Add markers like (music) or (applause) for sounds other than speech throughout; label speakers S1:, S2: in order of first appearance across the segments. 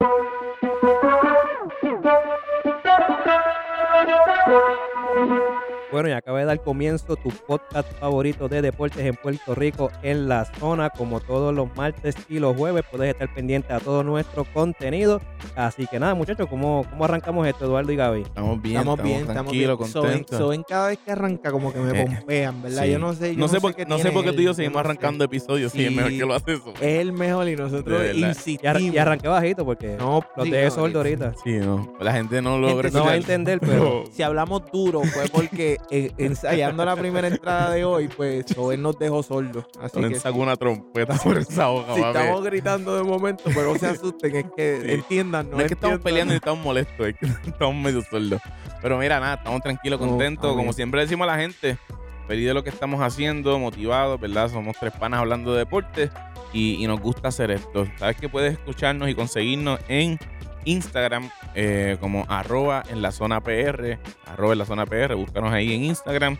S1: Música Bueno, y acaba de dar comienzo tu podcast favorito de deportes en Puerto Rico en la zona. Como todos los martes y los jueves, puedes estar pendiente a todo nuestro contenido. Así que nada, muchachos, ¿cómo, cómo arrancamos esto, Eduardo y Gaby?
S2: Estamos bien,
S3: Estamos
S2: estamos,
S3: bien, estamos
S2: tranquilos,
S3: bien.
S2: contentos.
S3: Soben, cada vez que arranca como que me
S2: Eh,
S3: pompean, ¿verdad?
S2: sí.
S3: Yo no sé. yo
S2: no sé por,
S3: qué
S2: no sé por qué tú y yo seguimos
S3: no sé.
S2: arrancando episodios. Sí, es
S3: Sí.
S2: mejor que lo haces. eso.
S3: Es el mejor y nosotros
S2: verdad.
S3: Insistimos.
S1: y arranqué bajito porque
S3: No,
S1: los dejé sordo ahorita.
S2: Sí, no. La gente no logra
S1: No va a entender, pero (laughs)
S3: Si hablamos duro fue porque (laughs) eh, ensayando la primera entrada de hoy, pues Soben nos dejó sordos. Así que
S2: sacó una trompeta por esa boca,
S3: si
S2: papi.
S3: estamos gritando de momento, pero no se asusten, es que
S2: Sí.
S3: entiendan.
S2: No es que estamos peleando y estamos molestos, es que (laughs) estamos medio sordos. Pero mira, nada, estamos tranquilos, contentos. Como siempre decimos a la gente, feliz de lo que estamos haciendo, motivados, ¿verdad? Somos tres panas hablando de deporte y, y nos gusta hacer esto. Sabes que puedes escucharnos y conseguirnos en Instagram eh, como arroba en la zona PR, arroba en la zona PR, búscanos ahí en Instagram,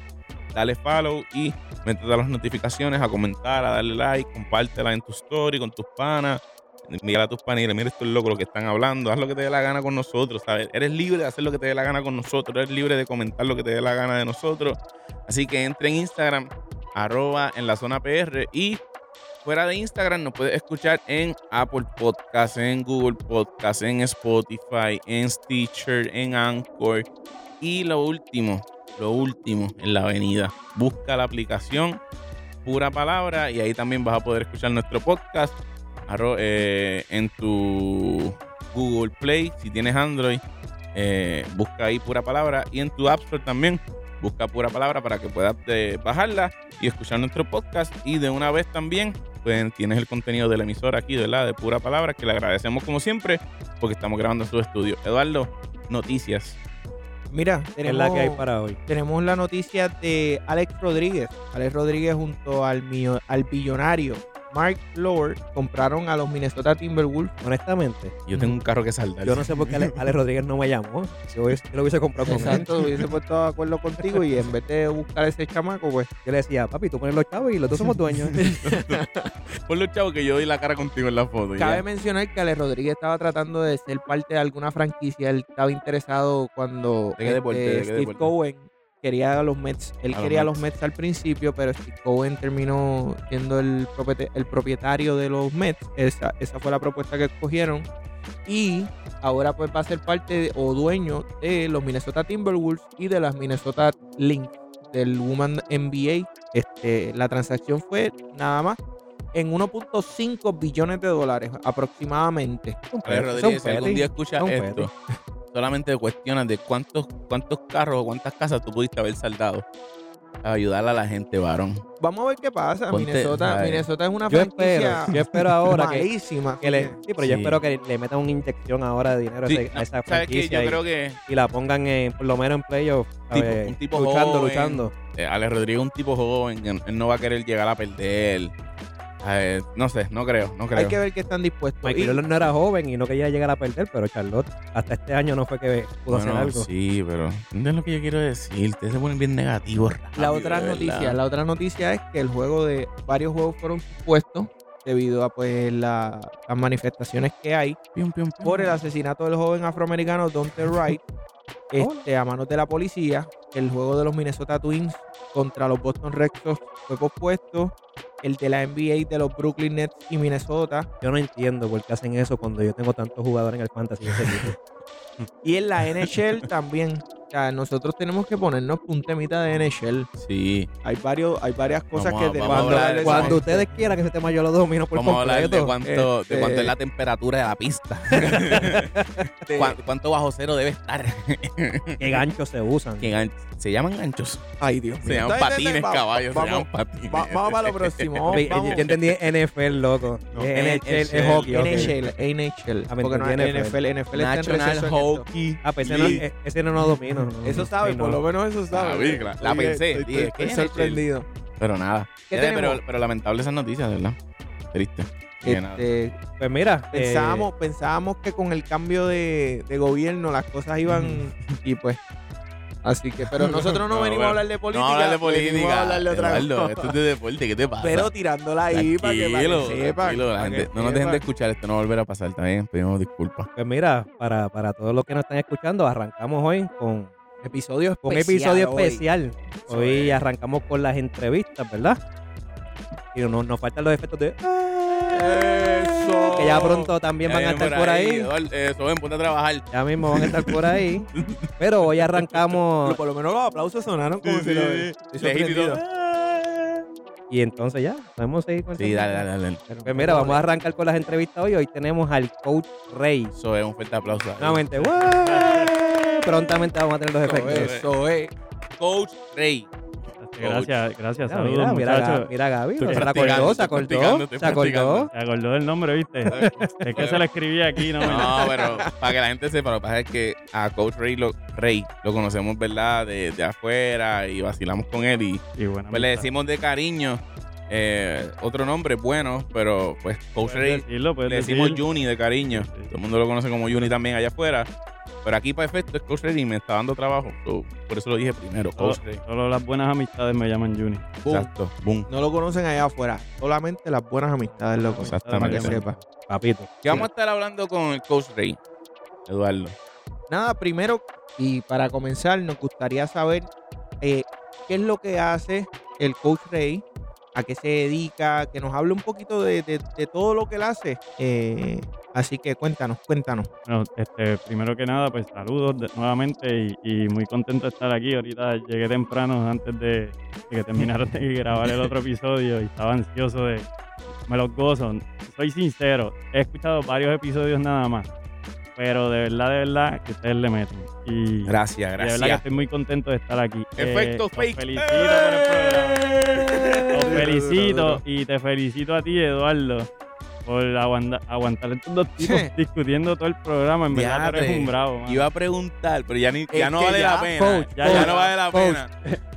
S2: dale follow y métete las notificaciones, a comentar, a darle like, compártela en tu story con tus panas. Mira a tus panas y mira estos locos lo que están hablando, haz lo que te dé la gana con nosotros, ¿sabes? Eres libre de hacer lo que te dé la gana con nosotros, eres libre de comentar lo que te dé la gana de nosotros. Así que entre en Instagram, arroba en la zona PR y fuera de Instagram nos puedes escuchar en Apple Podcasts, en Google Podcasts, en Spotify, en Stitcher, en Anchor. Y lo último, lo último en la avenida. Busca la aplicación Pura Palabra y ahí también vas a poder escuchar nuestro podcast eh, en tu Google Play. Si tienes Android, eh, busca ahí Pura Palabra y en tu App Store también. Busca Pura Palabra para que puedas eh, bajarla y escuchar nuestro podcast. Y de una vez también pues, tienes el contenido de la emisora aquí, ¿verdad? De Pura Palabra, que le agradecemos como siempre porque estamos grabando en su estudio. Eduardo, noticias.
S3: Mira,
S1: es
S3: tenemos
S1: la que hay para hoy.
S3: tenemos la noticia de Alex Rodríguez. Alex Rodríguez junto al, millo- al billonario Mark Lord compraron a los Minnesota Timberwolves.
S1: Honestamente,
S2: Yo tengo un carro que saldar.
S1: yo no sé por qué Ale, Ale Rodríguez no me llamó. Si yo, hubiese- yo lo hubiese comprado con él.
S3: Exacto, hubiese puesto de acuerdo contigo y en vez de buscar ese chamaco, pues
S1: Yo le decía, papi, tú pones los chavos y los dos somos dueños. (laughs)
S2: Por los chavos que yo doy la cara contigo en la foto.
S3: cabe
S2: ya.
S3: mencionar que Alex Rodríguez estaba tratando de ser parte de alguna franquicia. Él estaba interesado cuando
S2: ¿De qué deporte?
S3: este,
S2: ¿De qué
S3: Steve
S2: deporte?
S3: Cohen quería a los Mets. Él
S2: A
S3: quería a los
S2: Mets.
S3: Mets al principio, pero Steve Cohen terminó siendo el, el propietario de los Mets. Esa, esa fue la propuesta que escogieron. Y ahora pues va a ser parte de- o dueño de los Minnesota Timberwolves y de las Minnesota Lynx del Woman NBA. Este, la transacción fue nada más en 1.5 billones de dólares aproximadamente.
S1: Son
S2: Rodríguez, si algún día escuchas
S1: Son
S2: esto, (laughs) solamente cuestionas de cuántos, cuántos carros o cuántas casas tú pudiste haber saldado a ayudar a la gente, varón.
S3: Vamos a ver qué pasa.
S2: Ponte,
S3: Minnesota. Minnesota es una
S1: Yo
S3: franquicia
S1: espero, yo espero ahora que,
S3: malísima.
S1: que le,
S3: así
S1: sí, pero yo espero que le metan una inyección ahora de dinero a
S2: Sí,
S1: ese- a esa franquicia y,
S2: creo que
S1: y la pongan en, por lo menos en playoff,
S2: un tipo
S1: luchando,
S2: joven.
S1: luchando.
S2: eh, Ale Rodríguez es un tipo joven, él no va a querer llegar a perder. Eh, no sé, no creo, no creo.
S3: Hay que ver qué están dispuestos.
S1: Michael Jordan no era joven y no quería llegar a perder, pero Charlotte hasta este año no fue que pudo
S2: Bueno,
S1: hacer algo.
S2: Sí, pero ¿entiendes lo que yo quiero decir? Ustedes se ponen bien negativos.
S3: la otra noticia, la otra noticia es que el juego de varios juegos fueron suspuestos debido a pues la- las manifestaciones que hay
S2: Pium, pium, pium.
S3: por el asesinato del joven afroamericano Dante Wright este, a manos de la policía. El juego de los Minnesota Twins contra los Boston Red Sox fue pospuesto. El de la NBA de los Brooklyn Nets y Minnesota.
S1: Yo no entiendo por qué hacen eso cuando yo tengo tantos jugadores en el fantasy. (laughs)
S3: Y en la NHL también. Sea, nosotros tenemos que ponernos un temita de NHL.
S2: Sí,
S3: Hay varios, hay varias cosas
S2: Vamos
S3: que
S2: a- vamos a
S1: Cuando,
S2: hablar de
S1: cuando
S2: eso.
S1: ustedes quieran que ese tema yo lo domino por
S2: vamos a hablar de cuánto, de
S3: Este-
S2: cuánto es la temperatura de la pista. (laughs)
S3: Este,
S2: Cuán- ¿Cuánto bajo cero debe estar?
S1: Qué ganchos se usan.
S2: Que gan- se llaman ganchos.
S3: Ay, Dios mío.
S2: Se llaman
S3: Entonces,
S2: patines,
S3: vamos-
S2: caballos. Se
S3: Vamos,
S2: llaman patines.
S3: va- vamos para lo próximo. Vamos, (laughs)
S1: Oye,
S3: vamos.
S1: Yo entendí NFL, loco.
S2: No,
S1: NHL es
S2: NHL,
S1: hockey. ok.
S3: NHL, NHL.
S1: Ah, me
S3: Porque no
S1: entendí
S3: es NFL, NFL está en
S2: National
S3: receso en esto.
S2: Hockey.
S1: Ah, pues ese no,
S2: League.
S1: eh, ese no lo domino. No.
S3: Eso sabe, por
S1: no.
S3: lo menos eso sabe.
S2: Ah, vi, la- la
S3: Oye,
S2: pensé,
S3: Estoy,
S2: dije,
S3: estoy
S2: ¿qué es
S3: sorprendido.
S2: Pero nada. Pero, pero lamentable esas noticias, ¿verdad? Triste.
S3: Este,
S1: Pues mira, eh,
S3: pensábamos, pensábamos que con el cambio de, de gobierno las cosas iban y pues Así que, pero (laughs) nosotros no,
S2: No,
S3: venimos
S2: bueno,
S3: a hablar de política.
S2: No hablar de política.
S3: a hablar de otra
S2: Eduardo,
S3: cosa.
S2: esto es de deporte, ¿qué te pasa?
S3: Pero tirándola ahí para que, para que
S2: Tranquilo,
S3: sepan.
S2: tranquilo, la
S3: para
S2: gente-
S3: que
S2: no nos dejen de escuchar, esto no va a volver a pasar también, pedimos disculpas.
S1: Pues mira, para, para todos los que nos están escuchando, arrancamos hoy con
S3: Episodio
S1: un
S3: especial.
S1: episodio
S3: hoy.
S1: especial.
S3: Eso
S1: Hoy
S3: es.
S1: arrancamos con las entrevistas, ¿verdad? Y no- nos faltan los efectos de...
S3: Eso.
S1: Que ya pronto también van a estar por ahí.
S2: Eduardo, eh, Soben, ponte a trabajar.
S1: Ya mismo van a estar por ahí. (laughs) Pero hoy arrancamos
S3: Pero por lo menos los aplausos sonaron como
S2: Sí,
S3: si lo
S2: sí,
S3: estoy
S2: sí.
S1: Y entonces ya, podemos seguir con el
S2: Sí, dale, dale, dale.
S1: Pues mira, vamos a arrancar con las entrevistas hoy. Hoy tenemos al coach Rey.
S2: Eso es un fuerte aplauso. ahí.
S1: Nuevamente, ¡guau! (laughs) prontamente vamos a tener los efectos.
S3: Eso es.
S2: Coach Rey.
S4: Gracias, gracias,
S1: Mira,
S4: saludos
S1: mira,
S4: muchachos.
S1: Gaby, se acordó, se acordó, se acordó.
S4: ¿Te acordó del nombre, viste? (laughs) es que se lo escribí aquí, no me
S2: No, (laughs) pero para que la gente sepa, lo que pasa es que a Coach Rey lo, Rey lo conocemos, ¿verdad? De, de afuera y vacilamos con él y
S4: Y bueno,
S2: pues le decimos de cariño eh, otro nombre bueno, pero pues Coach
S4: decirlo, puedes
S2: le decimos
S4: decir.
S2: Juni de cariño.
S4: Sí.
S2: Todo el mundo lo conoce como Juni también allá afuera. Pero aquí para efecto es Coach Rey y me está dando trabajo. So, por eso lo dije primero, Coach Rey.
S4: Solo las buenas amistades me llaman Juni.
S3: Boom.
S2: Exacto, boom.
S3: No lo conocen allá afuera. Solamente las buenas amistades, loco.
S2: Exactamente.
S3: Para que sepa.
S1: Papito.
S2: ¿Qué vamos a estar hablando con el Coach Rey? Eduardo.
S3: Nada, primero, y para comenzar, nos gustaría saber eh, qué es lo que hace el coach Rey, a qué se dedica, que nos hable un poquito de, de- de todo lo que él hace. Eh, así que cuéntanos, cuéntanos.
S4: Bueno, este, primero que nada, pues saludos de- nuevamente y, y muy contento de estar aquí. Ahorita llegué temprano antes de, que terminaron de (laughs) grabar el otro episodio y estaba ansioso de... Me los gozo. Soy sincero, he escuchado varios episodios nada más, pero de verdad, de verdad, que ustedes le meten. Y,
S2: Gracias,
S4: y de verdad que
S2: gracias.
S4: estoy muy contento de estar aquí.
S2: Efectos
S4: los
S2: fake.
S4: felicito por el programa.
S3: Duro,
S4: felicito y te felicito a ti, Eduardo, por aguanta- aguantar estos dos tipos (laughs) discutiendo todo el programa. En verdad, tú eres un bravo, mano.
S2: Iba a preguntar, pero ya, ni, ya no vale
S3: ya,
S2: la pena.
S1: coach,
S2: ya, ya no vale la
S1: coach.
S2: pena. (laughs)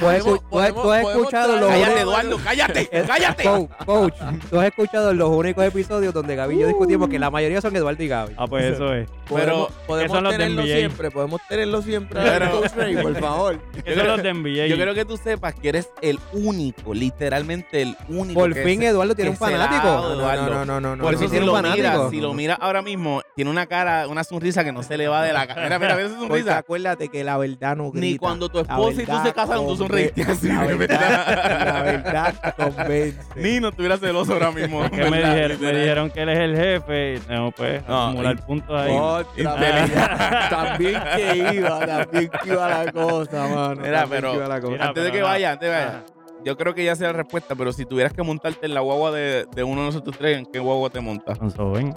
S1: Tú has, escu- tú has- tú has escuchado los
S2: Cállate,
S1: únicos-
S2: Eduardo, cállate, (laughs) cállate.
S1: Coach, coach, tú has escuchado los únicos episodios donde Gaby y yo discutimos que la mayoría son Eduardo y Gaby.
S4: Ah, pues eso es.
S3: Podemos,
S2: Pero-
S3: podemos
S4: los
S3: tenerlo siempre, podemos tenerlo siempre.
S2: Pero-
S3: coach por favor. (laughs)
S4: Que son los de NBA.
S2: Yo quiero que tú sepas que eres el único, literalmente el único.
S1: Por fin Eduardo tiene un fanático.
S2: dado, Eduardo.
S3: No, no, no, no.
S2: Por
S3: no,
S2: eso
S3: no,
S2: si
S1: tiene
S3: no,
S1: un
S2: lo
S1: fanático.
S2: miras, si lo miras ahora mismo, tiene una cara, una sonrisa que no se le va de la cara. Mira, mira, mira esa (laughs)
S3: Porque
S2: sonrisa.
S3: acuérdate que la verdad no grita.
S2: Ni cuando tu esposa y tú se casaron, tú sonreíste así.
S3: La verdad, la verdad convence.
S2: Ni no estuviera celoso ahora (laughs) mismo.
S4: Que me,
S2: ¿verdad?
S4: dijeron, me dijeron que él es el jefe. Tengo pues
S2: No,
S4: acumular puntos ahí.
S3: Otra. (laughs) También que iba, también que iba la cosa, mano.
S2: Mira,
S3: también
S2: pero-
S3: que iba la cosa.
S4: Mira,
S2: antes de que vaya, antes de que vaya. Yo creo que ya sé la respuesta, pero si tuvieras que montarte en la guagua de, de uno de nosotros tres, ¿en qué guagua te montas?
S4: Con Soben.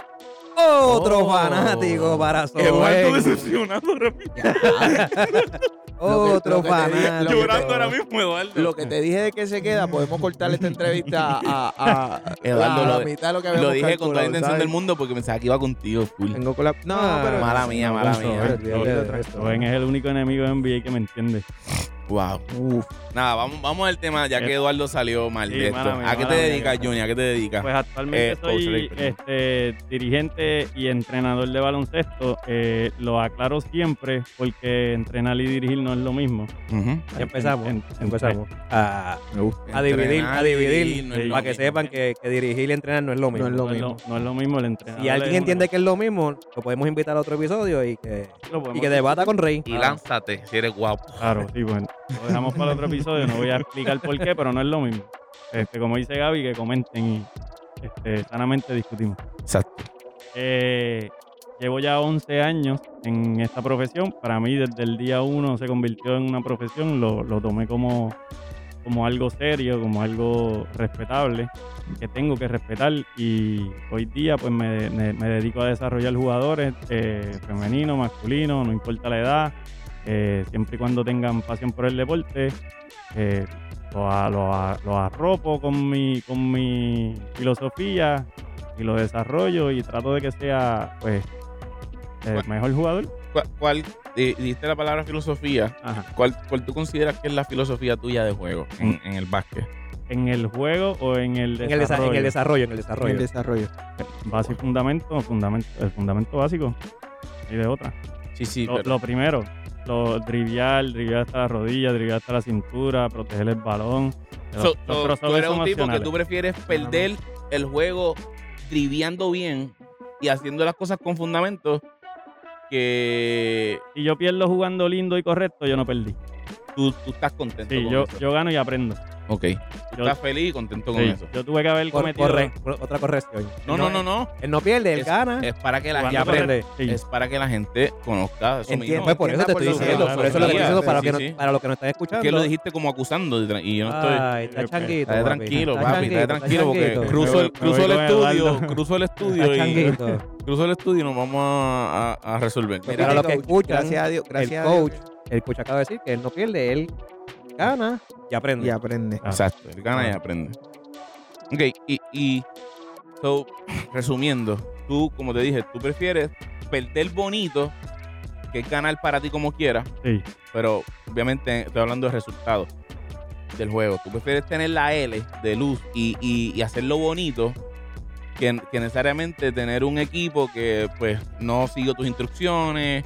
S1: Otro
S3: Oh.
S1: fanático para Soben.
S2: decepcionado ahora mismo. (laughs)
S1: Otro
S3: Lo que- lo que te dije-
S1: fanático.
S2: Llorando
S3: te-
S2: ahora mismo, Eduardo.
S3: Lo que te dije de que se queda, podemos cortar esta entrevista a, a,
S2: Eduardo,
S3: a la
S2: lo-
S3: mitad de lo que
S2: Lo
S3: habíamos
S2: dije con toda la intención
S3: ¿sabes?
S2: del mundo porque pensaba que iba contigo, full.
S3: Vengo con la... No,
S1: Ah,
S3: pero...
S2: Mala mía, mala mía.
S4: Soben es el único enemigo de NBA que me entiende.
S2: Wow.
S3: Uf,
S2: Nada, vamos, vamos al tema, ya que
S4: Eh,
S2: Eduardo salió mal
S4: sí,
S2: de esto.
S4: mía,
S2: ¿A qué te dedicas,
S4: gracias.
S2: Juni? ¿A qué te dedicas?
S4: Pues actualmente
S2: Eh,
S4: soy este, dirigente y entrenador de baloncesto. Eh, lo aclaro siempre porque entrenar y dirigir no es lo mismo.
S1: Ya empezamos,
S4: En- en-
S1: empezamos a,
S3: me gusta.
S1: a dividir, a
S2: Entrenar
S1: dividir,
S2: no
S1: para que
S2: mismo.
S1: sepan que, que dirigir y entrenar no es lo mismo.
S3: No es lo
S4: no, es lo,
S3: mismo.
S4: no es lo mismo el entrenador.
S1: Si alguien entiende que es lo mismo, lo podemos invitar a otro episodio y que, y que debata con Rey.
S2: Y lánzate, si eres guapo.
S4: Claro, sí, bueno. Lo dejamos para otro episodio, no voy a explicar por qué, pero no es lo mismo. Este, como dice Gaby, que comenten y este, sanamente discutimos.
S2: Exacto.
S4: Eh, llevo ya 11 años en esta profesión. Para mí, desde el día uno se convirtió en una profesión. Lo, lo tomé como, como algo serio, como algo respetable, que tengo que respetar. Y hoy día, pues me, me- me dedico a desarrollar jugadores eh, femeninos, masculinos, no importa la edad. Eh, siempre y cuando tengan pasión por el deporte. eh, lo, arropo con mi, con mi filosofía y lo desarrollo y trato de que sea pues el mejor jugador.
S2: ¿Cuál, cuál eh, dijiste la palabra filosofía?
S4: Ajá.
S2: ¿Cuál, ¿Cuál tú consideras que es la filosofía tuya de juego en, en el básquet?
S4: En el juego o en el
S1: En el, desa-
S4: desarrollo.
S1: en el desarrollo, en el
S3: El
S1: desarrollo.
S3: desarrollo.
S4: Base y fundamento, fundamento, el fundamento básico. Y de otra.
S2: Sí, sí,
S4: lo,
S2: pero
S4: lo primero, lo trivial, trivial hasta la rodilla, trivial hasta la cintura, proteger el balón.
S2: So-
S4: los
S2: so, tú eres un tipo que tú prefieres perder el juego triviando bien y haciendo las cosas con fundamentos que
S4: Si yo pierdo jugando lindo y correcto, yo no perdí.
S2: tú, tú estás contento
S4: Sí,
S2: con
S4: yo,
S2: eso.
S4: yo gano y aprendo.
S2: Ok.
S4: Yo,
S2: estás feliz y contento con
S4: sí,
S2: eso.
S4: yo tuve que haber
S1: Cor-
S4: cometido.
S1: corre- otra corrección.
S2: No, no, no, no.
S1: Él no pierde, él
S2: Es-
S1: gana.
S2: Es para que la
S1: y aprende.
S4: sí.
S2: es para que la gente conozca eso
S1: Entiendo,
S2: mismo.
S1: pues por eso te estoy diciendo, por eso es lo que estoy diciendo para,
S2: sí,
S1: que no- para los que nos están escuchando.
S2: que lo dijiste como acusando y yo no estoy.
S1: Ay, está changuito. Papi,
S2: tranquilo,
S1: está
S2: papi, estate tranquilo porque cruzo el, estudio, cruzo el estudio
S1: Está
S2: y (laughs) cruzo el estudio y nos vamos a, resolver.
S1: Pues
S2: Mira,
S1: para los que escuchan,
S3: gracias a Dios, gracias
S1: el
S3: a Dios.
S1: coach, el coach acaba de decir que él no pierde, él gana y aprende.
S3: Y aprende.
S2: Exacto, él gana y aprende. Ok, y, y so, resumiendo, tú, como te dije, tú prefieres perder bonito que ganar para ti como quieras,
S4: Sí.
S2: pero obviamente estoy hablando de resultados del juego. Tú prefieres tener la L de luz y, y- y hacerlo bonito que, que necesariamente tener un equipo que pues no siguió tus instrucciones,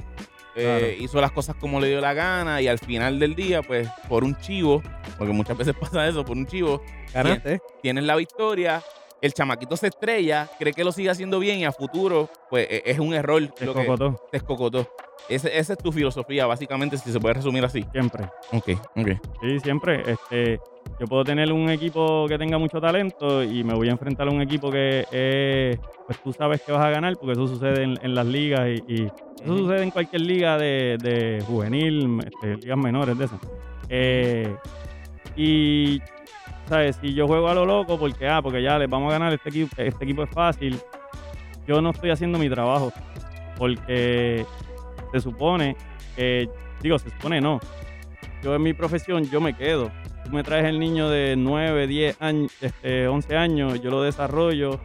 S2: eh, hizo las cosas como le dio la gana y al final del día pues por un chivo, porque muchas veces (laughs) pasa eso, por un chivo, tienes la victoria. El chamaquito se estrella, cree que lo sigue haciendo bien y a futuro, pues e- es un error
S4: Se
S2: lo que
S4: cocotó,
S2: te escocotó. Esa es tu filosofía, básicamente, si se puede resumir así.
S4: siempre.
S2: Ok, ok.
S4: Sí, siempre. Este, yo puedo tener un equipo que tenga mucho talento y me voy a enfrentar a un equipo que eh, pues tú sabes que vas a ganar porque eso sucede en, en las ligas y, y eso sucede en cualquier liga de, de juvenil, este, ligas menores de esas. Eh, y, ¿sabes? Si yo juego a lo loco porque, ah, porque ya les vamos a ganar, este equipo, este equipo es fácil, yo no estoy haciendo mi trabajo porque se supone que, digo, se supone no, yo en mi profesión yo me quedo. Tú me traes el niño de 9, 10 años, este, 11 años, yo lo desarrollo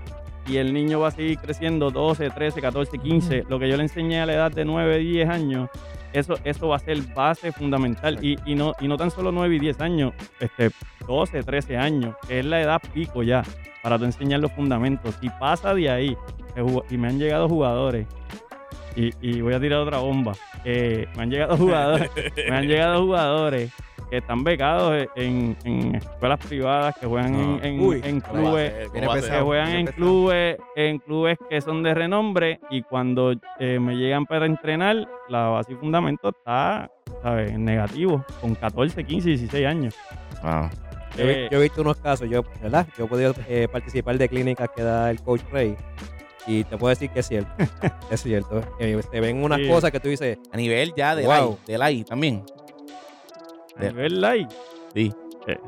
S4: y el niño va a seguir creciendo 12, 13, 14, 15. Lo que yo le enseñé a la edad de 9, 10 años, eso, eso va a ser base fundamental. Y, y no, y no tan solo 9 y 10 años, este, 12, 13 años, que es la edad pico ya, para tú enseñar los fundamentos. Si pasa de ahí, y me han llegado jugadores, y, y voy a tirar otra bomba, eh, me han llegado (laughs) jugadores me han llegado jugadores que están becados en, en escuelas privadas, que juegan en, en-
S1: Uy,
S4: en
S2: ¿Cómo va a
S4: clubes, que juegan en clubes, en clubes que son de renombre y cuando eh, me llegan para entrenar, la base y fundamento está, ¿sabes? En negativo, con 14, 15, 16 años.
S2: Wow.
S1: Yo, he-
S4: Eh,
S1: yo he visto unos casos, yo, ¿verdad? Yo he podido eh, participar de clínicas que da el coach Ray y te puedo decir que es cierto. (laughs) es cierto. Eh, te ven unas
S4: Sí.
S1: cosas que tú dices,
S2: A nivel ya del
S1: Wow.
S2: AI, del AI también.
S4: Nivel light.
S2: Sí.
S4: Eh,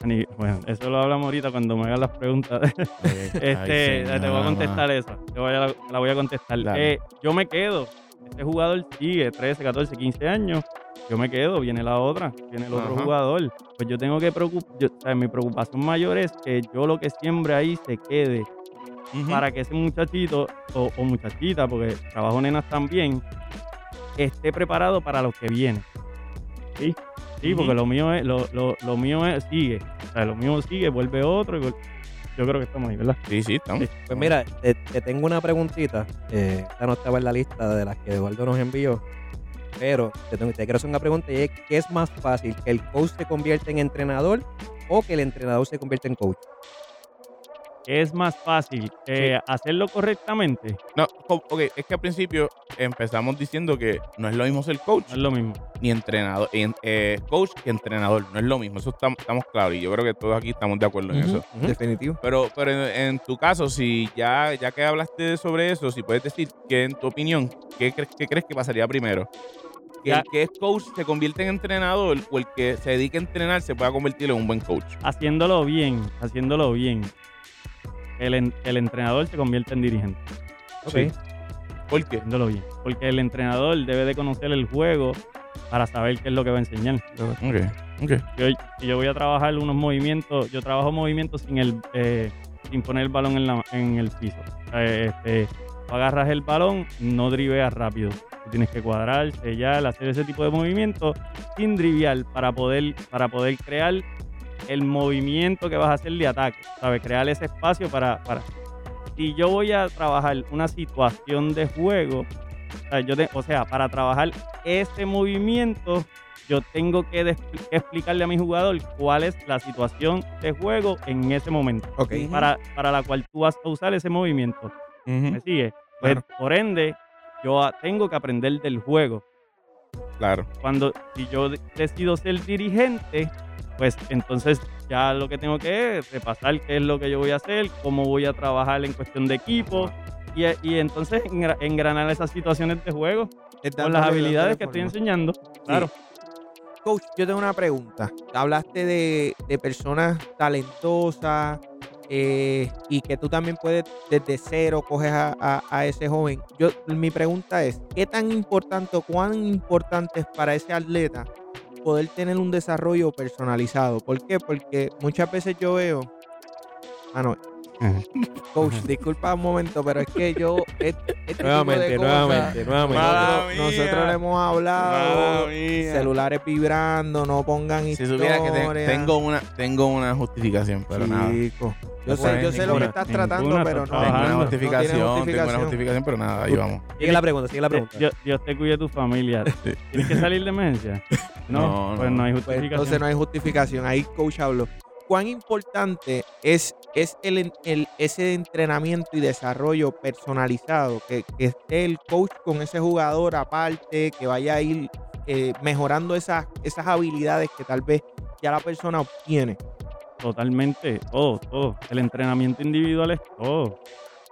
S4: (laughs) bueno, eso lo hablamos ahorita cuando me hagan las preguntas. (laughs) Este,
S2: Ay,
S4: te voy a contestar esa. Te voy a- la, la voy a contestar. Eh, yo me quedo. Este jugador sigue 13, 14, 15 años. Yo me quedo. Viene la otra. Viene el otro
S2: Ajá.
S4: jugador. Pues yo tengo que preocupar. mi preocupación mayor es que yo lo que siembre ahí se quede. Para que ese muchachito o, o muchachita, porque trabajo nenas también, esté preparado para lo que viene. Sí, sí, porque lo mío es, lo, lo, lo mío es, sigue. O sea, lo mío sigue, vuelve otro. y Yo creo que estamos ahí, ¿verdad?
S2: Sí, sí, estamos.
S1: pues mira, te, te tengo una preguntita. Eh, esta no estaba en la lista de las que Eduardo nos envió. Pero te, tengo- te quiero hacer una pregunta y es, ¿qué es más fácil? ¿Que el coach se convierta en entrenador o que el entrenador se convierta en coach?
S4: Es más fácil eh, hacerlo correctamente.
S2: No, ok, es que al principio empezamos diciendo que no es lo mismo ser coach
S4: No es lo mismo.
S2: ni entrenador, en- eh, coach que entrenador, no es lo mismo, eso estamos, estamos claros y yo creo que todos aquí estamos de acuerdo en eso.
S1: Ujú.
S3: Definitivo.
S2: Pero, pero en, en tu caso, si ya, ya que hablaste sobre eso, si puedes decir que en tu opinión, ¿qué, crees- qué crees que pasaría primero? ¿Que
S4: Ya.
S2: el que es coach se convierte en entrenador o el que se dedique a entrenar se pueda convertir en un buen coach?
S4: Haciéndolo bien, haciéndolo bien. El, el entrenador se convierte en dirigente.
S2: Sí. ¿Por qué?
S4: Bien. Porque el entrenador debe de conocer el juego para saber qué es lo que va a enseñar.
S2: Ok, ok.
S4: Yo, si yo voy a trabajar unos movimientos, yo trabajo movimientos sin el eh, sin poner el balón en, la- en el piso. Eh, este, tú agarras el balón, no driveas rápido. Tú tienes que cuadrar, sellar, hacer ese tipo de movimientos sin drivear para poder, para poder crear el movimiento que vas a hacer de ataque. ¿Sabes? Crear ese espacio para, para. Si yo voy a trabajar una situación de juego, o sea, yo te- o sea, para trabajar ese movimiento yo tengo que, explicarle a mi jugador cuál es la situación de juego en ese momento,
S3: Ok.
S4: para, para la cual tú vas a usar ese movimiento. ¿Me
S2: Ujú,
S4: sigue? Pues,
S3: Claro.
S4: por ende, yo tengo que aprender del juego.
S2: Claro.
S4: Cuando si yo de- decido ser dirigente, pues entonces ya lo que tengo que es repasar qué es lo que yo voy a hacer, cómo voy a trabajar en cuestión de equipo y, y entonces engra- engranar esas situaciones de juego con las habilidades que estoy enseñando. Claro.
S3: Coach, yo tengo una pregunta. Hablaste de, de personas talentosas eh, y que tú también puedes desde cero coges a, a- a ese joven. Yo, mi pregunta es, ¿qué tan importante o cuán importante es para ese atleta poder tener un desarrollo personalizado? ¿Por qué? Porque muchas veces yo veo... Ah. Coach, disculpa un momento, pero es que yo... Este, este tipo de
S1: Nuevamente,
S3: cosas,
S1: nuevamente, nuevamente.
S3: Nosotros, le hemos hablado celulares vibrando, no pongan
S2: Si
S3: historia.
S2: supieras que te- tengo una, tengo una justificación, pero nada.
S3: Chico. Yo sé, yo sé lo que estás
S4: ninguna,
S3: tratando, pero no.
S2: Tengo una justificación,
S3: No
S2: tengo una justificación. pero nada, ahí vamos.
S1: Sigue la pregunta, sigue la pregunta.
S4: Dios, Dios te cuide tu familia. (laughs) ¿Tienes que salir de emergencia? (laughs) No,
S2: No,
S4: pues
S2: no.
S4: no hay
S3: Pues
S4: justificación.
S3: entonces no hay justificación. Ahí coach habló. ¿Cuán importante es, es el, ese entrenamiento y desarrollo personalizado? Que, esté el coach con ese jugador aparte, que vaya a ir eh, mejorando esas, esas habilidades que tal vez ya la persona obtiene.
S4: Totalmente, todo, todo. El entrenamiento individual es todo.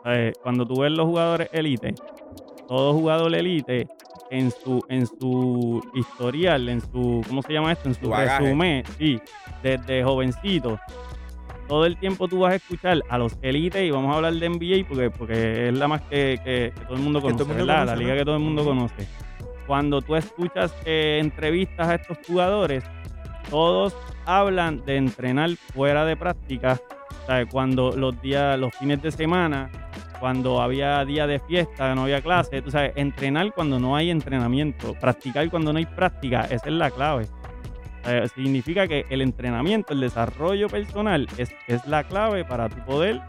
S4: Sea, Cuando tú ves los jugadores elite, todo jugador elite en su, en su historial, en su, ¿cómo se llama esto? En su resumen, sí, desde jovencito. Todo el tiempo tú vas a escuchar a los elites y vamos a hablar de NBA porque, porque es la más que, que- que todo el mundo conoce,
S3: el mundo conoce,
S4: la liga
S3: ¿no?
S4: que todo el mundo conoce. Cuando tú escuchas eh, entrevistas a estos jugadores, todos hablan de entrenar fuera de práctica. O sea, cuando los días, los fines de semana, cuando había día de fiesta, no había clase, tú sabes, entrenar cuando no hay entrenamiento, practicar cuando no hay práctica, esa es la clave. Sea, significa que el entrenamiento, el desarrollo personal es, es la clave para tu poder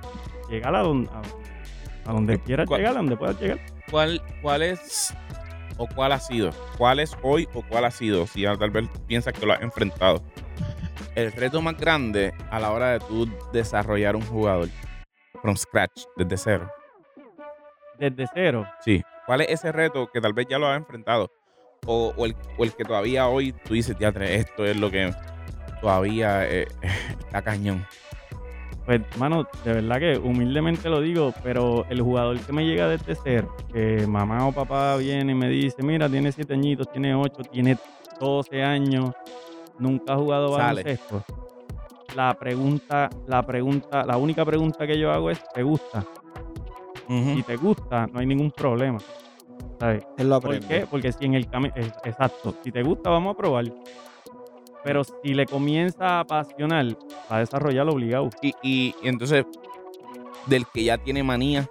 S4: llegar a donde, a, a donde quieras
S2: ¿Cuál-
S4: llegar, a donde puedas llegar.
S2: ¿Cuál, ¿Cuál es o cuál ha sido? ¿Cuál es hoy o cuál ha sido? Si tal vez piensas que lo has enfrentado. El reto más grande a la hora de tú desarrollar un jugador from scratch, desde cero.
S4: Desde cero,
S2: Sí. ¿Cuál es ese reto que tal vez ya lo has enfrentado? O, o el, o el que todavía hoy tú dices, ya esto es lo que todavía eh, (laughs) está cañón.
S4: Pues, mano, de verdad que humildemente lo digo, pero el jugador que me llega desde cero, que mamá o papá viene y me dice, mira, tiene siete añitos, tiene ocho, tiene 12 años, nunca ha jugado baloncesto. La pregunta, la pregunta, la única pregunta que yo hago es, ¿te gusta? Si te gusta, no hay ningún problema. ¿Sabes?
S3: Él lo
S4: ¿Por qué? Porque si en el camino, exacto, si te gusta, vamos a probar. Pero si le comienza a apasionar, va a desarrollarlo obligado.
S2: Y, y, y entonces, del que ya tiene manía,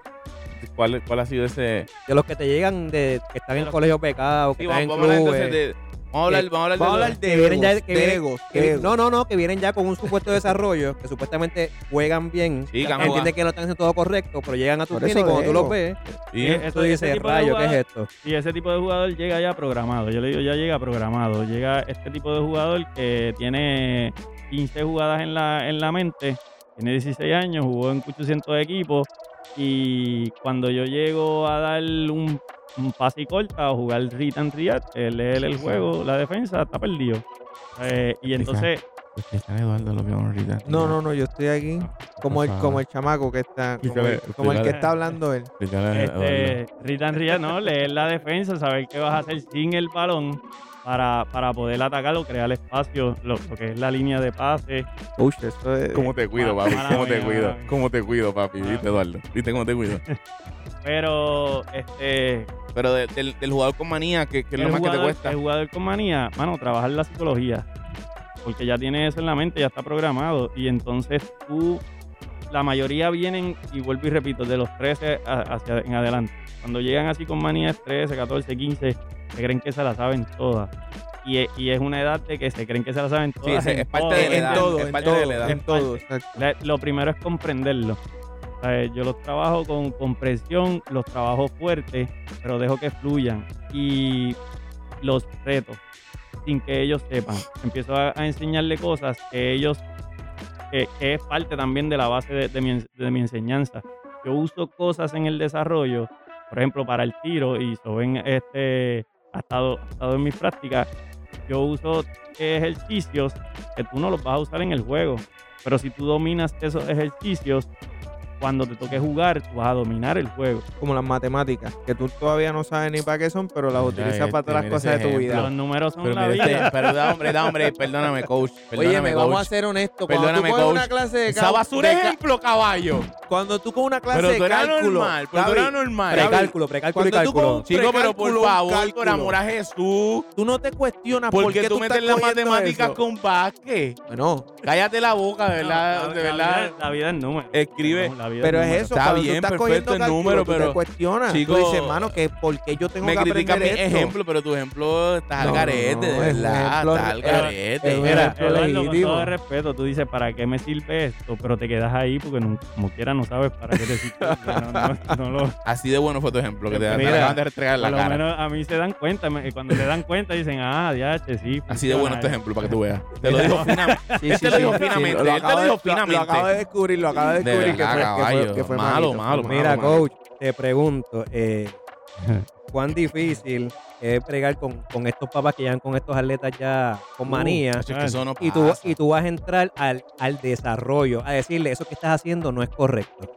S2: ¿cuál, cuál ha sido ese?
S1: De los que te llegan de que están en
S4: los-
S1: colegios becados, que
S2: Sí,
S1: están en
S2: vamos, hablar
S1: clubes.
S2: entonces de. Vamos a hablar, vamos a hablar
S3: Vamos a
S2: de.
S3: hablar de
S1: que vienen ya- que
S3: de
S1: vienen-
S3: egos,
S1: que-
S3: egos.
S1: no, no, no, que vienen ya con un supuesto desarrollo, que supuestamente juegan bien.
S2: Sí, que
S1: entienden que no están haciendo todo correcto, pero llegan a tu
S3: Por
S1: fin y
S3: eso
S1: cuando tú los ves,
S2: Sí,
S4: Eh,
S1: tú
S4: ese
S1: dices,
S4: tipo de
S1: rayo, ¿qué es
S4: jugador-
S1: esto?
S4: Y ese tipo de jugador llega ya programado. Yo le digo, ya llega programado. Llega este tipo de jugador que tiene 15 jugadas en la, en la mente, tiene 16 años, jugó en 800 equipos. Y cuando yo llego a dar un, un pase y corta o jugar read and react, eh, leer el juego, la defensa, está perdido. Eh, y entonces,
S2: Eduardo lo ahorita.
S3: No, no, no, yo estoy aquí como el, como el chamaco que está, como el,
S2: Explícale,
S3: como el que está hablando él.
S4: este, and react, no, leer la defensa, saber qué vas a hacer sin el balón. Para, para poder atacar o crear espacio, lo, lo que es la línea de pase,
S3: Uy, eso es.
S2: ¿Cómo te cuido, papi? ¿Cómo te cuido? ¿Cómo te cuido, papi? ¿Viste, Eduardo? ¿Viste cómo te cuido? (laughs)
S4: pero este
S2: Pero de- del, del jugador con manía, ¿qué, qué es lo más que te cuesta?
S4: El jugador con manía, mano, trabajar la psicología. Porque ya tiene eso en la mente, ya está programado. Y entonces tú, la mayoría vienen, y vuelvo y repito, de los 13 a- hacia en adelante. Cuando llegan así con manías 13, 14, 15, se creen que se la saben todas. Y es, y es una edad de que se creen que se la saben
S2: Sí,
S4: todas.
S2: es,
S4: en
S2: es parte
S4: todo,
S2: de la
S3: en
S2: edad.
S3: todo,
S2: es
S3: en
S2: parte
S3: todo,
S2: de la edad.
S3: en todo.
S4: Lo primero es comprenderlo. O sea, yo los trabajo con, con presión, los trabajo fuerte, pero dejo que fluyan. Y los reto sin que ellos sepan. Empiezo a, a enseñarle cosas que ellos, que, que es parte también de la base de, de mi, en- de mi enseñanza. Yo uso cosas en el desarrollo, por ejemplo, para el tiro, y eso ven, este, ha estado, en mis prácticas, yo uso ejercicios que tú no los vas a usar en el juego. Pero si tú dominas esos ejercicios, cuando te toque jugar, tú vas a dominar el juego.
S3: Como las matemáticas, que tú todavía no sabes ni para qué son, pero las utilizas
S2: este,
S3: para todas las cosas de tu
S2: ejemplo.
S4: Los
S3: vida.
S4: números son
S2: Pero,
S4: la vida.
S2: este- pero da hombre, da hombre, perdóname, coach. (laughs) Perdóname,
S3: Óyeme, vamos a
S2: coach.
S3: ser honestos. Cuando
S2: Perdóname,
S3: tú
S2: coach.
S3: una clase de
S2: Esa basura
S3: de
S2: ejemplo, caballo.
S3: Cuando tú coges una clase
S2: Pero
S3: de
S2: tú
S3: cálculo.
S2: normal, pero tú eras normal.
S1: Precálculo, precálculo y cálculo.
S3: con-
S2: Chico, pero por favor, por amor a Jesús.
S3: Tú no te cuestionas
S2: ¿Por
S3: por
S2: qué tú metes las matemáticas con básquet?
S3: Bueno,
S2: Cállate la boca, de
S4: No,
S2: verdad,
S4: la-
S2: de verdad.
S4: vida- La vida es número.
S2: Escribe.
S4: Vida
S3: pero es eso.
S2: Está bien,
S3: tú estás
S2: perfecto
S3: cogiendo
S2: el
S3: cálculo,
S2: número,
S3: tú
S2: pero,
S3: te cuestionas.
S2: chico,
S3: tú dices, hermano, que ¿por qué yo tengo
S2: Me
S3: que
S2: critica
S3: aprender
S2: mi
S3: esto?
S2: ejemplo, pero tu ejemplo está al
S3: No,
S2: garete,
S3: no,
S2: de verdad.
S3: ejemplo-
S2: Está al garete.
S4: Mira, Eduardo, con
S3: legítimo.
S4: todo respeto, tú dices, ¿para qué me sirve esto? Pero te quedas ahí porque no- como quiera no sabes para qué te sirve. (laughs) no, no, no lo,
S2: Así de bueno fue tu ejemplo, que te, te
S1: Mira,
S2: acaban de restregar en
S4: por
S2: la
S4: lo
S2: cara.
S4: menos a mí se dan cuenta. Cuando le dan cuenta dicen, ah, ya, che, sí.
S2: Así de bueno este
S4: eh".
S2: ejemplo, para que tú veas. (laughs) Te lo digo finamente.
S3: Sí,
S2: Él
S3: sí,
S2: te lo dijo finamente,
S3: lo
S2: te lo
S3: de- Lo,
S2: finamente.
S3: descubrir, lo acaba de
S2: De
S3: descubrir que fue, que fue-
S2: caballo.
S3: que fue
S2: Malo, malo,
S1: Mira,
S2: malo.
S1: coach, te pregunto, eh, (laughs) ¿cuán difícil es bregar con, con estos papás que llegan con estos atletas ya con manía?
S2: Chacho, es que eso no
S1: y, tú, y tú vas a entrar al, al desarrollo, a decirle, eso que estás haciendo no es correcto.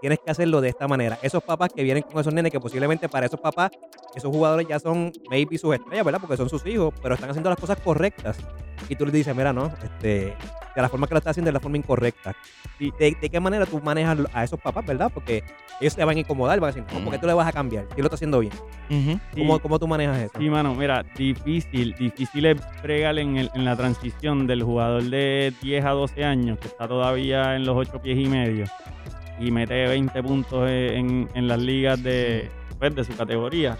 S1: Tienes que hacerlo de esta manera. Esos papás que vienen con esos nenes, que posiblemente para esos papás, esos jugadores ya son maybe sus estrellas, ¿verdad? Porque son sus hijos, pero están haciendo las cosas correctas. Y tú les dices, mira, no, este, de la forma que lo estás haciendo es la forma incorrecta. ¿Y de, de qué manera tú manejas a esos papás, verdad? Porque ellos se van a incomodar, van a decir, no, ¿por qué tú le vas a cambiar? Si lo está haciendo bien.
S4: Sí,
S1: ¿Cómo, cómo tú manejas eso?
S4: Sí, mano, mira, difícil, difícil es bregar en, el- en la transición del jugador de 10 a 12 años, que está todavía en los 8 pies y medio, y mete 20 puntos en, en las ligas de, pues, de su categoría.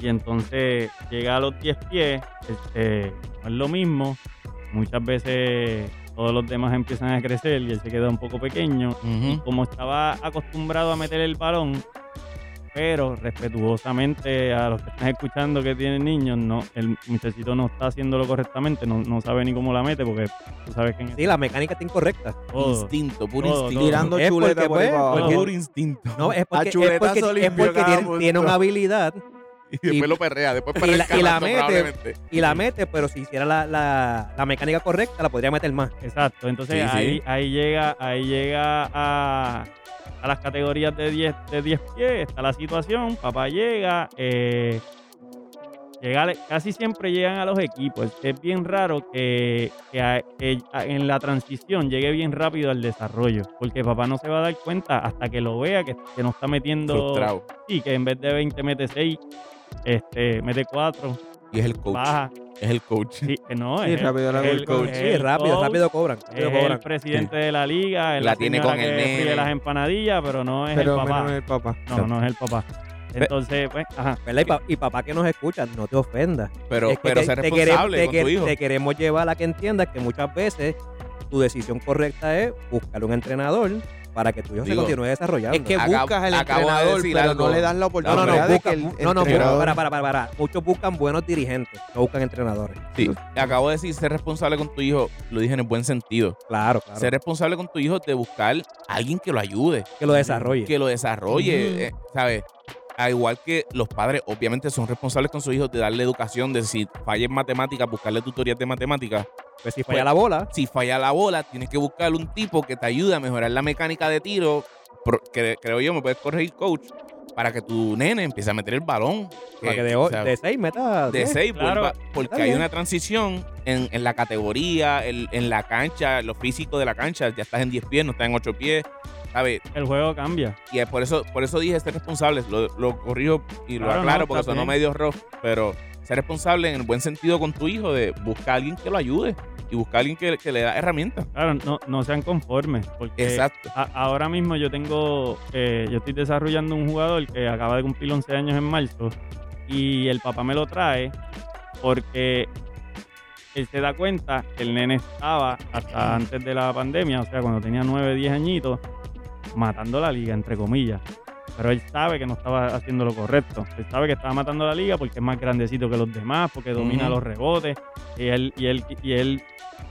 S4: Y entonces llega a los 10 pies, este, no es lo mismo. Muchas veces todos los demás empiezan a crecer y él se queda un poco pequeño
S2: Ujú.
S4: como estaba acostumbrado a meter el balón, pero respetuosamente a los que están escuchando que tienen niños, no, el muchachito no está haciéndolo correctamente, no, no sabe ni cómo la mete, porque tú sabes que en
S1: Sí, la mecánica está incorrecta.
S4: todo-
S2: Instinto, puro
S4: Todo,
S2: instinto.
S3: Tirando
S1: Es
S3: chuleta
S1: porque,
S3: por
S1: pues,
S2: Puro instinto.
S1: No, es porque, es porque, es tiene una habilidad (laughs)
S2: Y después lo perrea, después
S1: y
S2: perrea
S1: la-
S2: el
S1: y la mete. y la mete, pero si hiciera la, la, la mecánica correcta, la podría meter más.
S4: Exacto, entonces
S2: Sí, sí.
S4: ahí, ahí llega, ahí llega a, a las categorías de 10, de 10 pies, está la situación, papá llega, eh, llega, casi siempre llegan a los equipos, es bien raro que, que a- que a- en la transición llegue bien rápido al desarrollo, porque papá no se va a dar cuenta hasta que lo vea que, que no está metiendo,
S2: Frustrado.
S4: sí, que en vez de 20 mete 6, este, mete 4,
S2: Y es el coach.
S4: baja,
S2: Es el coach.
S4: sí, eh, no,
S3: Sí,
S4: es el-
S3: rápido
S4: es el
S3: el coach.
S4: es
S1: Sí, rápido,
S4: coach,
S1: rápido cobran. Rápido
S4: es el presidente de la liga, es
S2: La
S4: la,
S2: tiene con el
S4: que
S2: nene.
S4: fríe las empanadillas, pero no es
S3: Pero
S4: el papá.
S3: menos el papá.
S4: No, no es el papá. Entonces, pues, ajá.
S1: ¿Verdad? Y, pa- y papá que nos escucha, no te ofendas.
S2: Pero,
S1: Es que
S2: pero
S1: te-
S2: ser
S1: te
S2: responsable
S1: queremos-
S2: con
S1: te,
S2: tu
S1: que-
S2: hijo.
S1: te queremos llevar a que entiendas que muchas veces tu decisión correcta es buscar un entrenador para que tu hijo se continúe desarrollando.
S3: Es que
S2: Acab-
S3: buscas el
S2: acabo de
S3: entrenador,
S2: decir
S3: pero no le das la
S1: no, no,
S3: oportunidad
S1: no,
S3: de
S1: busca-
S3: que el
S1: no, no,
S3: entrenador-
S1: para, para, para, para. Muchos buscan buenos dirigentes, no buscan entrenadores.
S2: Sí, acabo de decir ser responsable con tu hijo, lo dije en el buen sentido.
S1: Claro, claro.
S2: Ser responsable con tu hijo de buscar a alguien que lo ayude,
S1: que lo desarrolle.
S2: que lo desarrolle, eh, ¿sabes? A igual que los padres, obviamente, son responsables con sus hijos de darle educación, de si falla en matemáticas, buscarle tutorías de matemáticas.
S1: Pues si falla la bola,
S2: Si falla la bola, tienes que buscar un tipo que te ayude a mejorar la mecánica de tiro, pro- que creo yo, me puedes corregir, coach, para que tu nene empiece a meter el balón.
S1: para que de,
S2: o
S1: o-
S2: sea,
S1: de seis meta
S2: de
S1: diez.
S2: 6
S4: Claro.
S2: porque
S1: Está
S2: hay
S1: bien.
S2: una transición en, en la categoría, en, en la cancha, lo físico de la cancha, ya estás en 10 pies, no estás en 8 pies, ¿sabes?
S4: El juego cambia.
S2: Y es por eso, por eso dije ser responsable, lo, lo corrijo y lo
S4: Claro,
S2: aclaro porque
S4: está
S2: sonó
S4: bien.
S2: medio rough, pero ser responsable en el buen sentido con tu hijo de buscar a alguien que lo ayude y buscar a alguien que, que le da herramientas.
S4: Claro, no, no sean conformes. Porque
S2: Exacto.
S4: a- ahora mismo yo tengo, eh, yo estoy desarrollando un jugador que acaba de cumplir 11 años en marzo y el papá me lo trae porque él se da cuenta que el nene estaba hasta antes de la pandemia, o sea, cuando tenía 9, 10 añitos, matando la liga, entre comillas. Pero él sabe que no estaba haciendo lo correcto. Él sabe que estaba matando la liga porque es más grandecito que los demás, porque domina los rebotes. Y él, y él, y él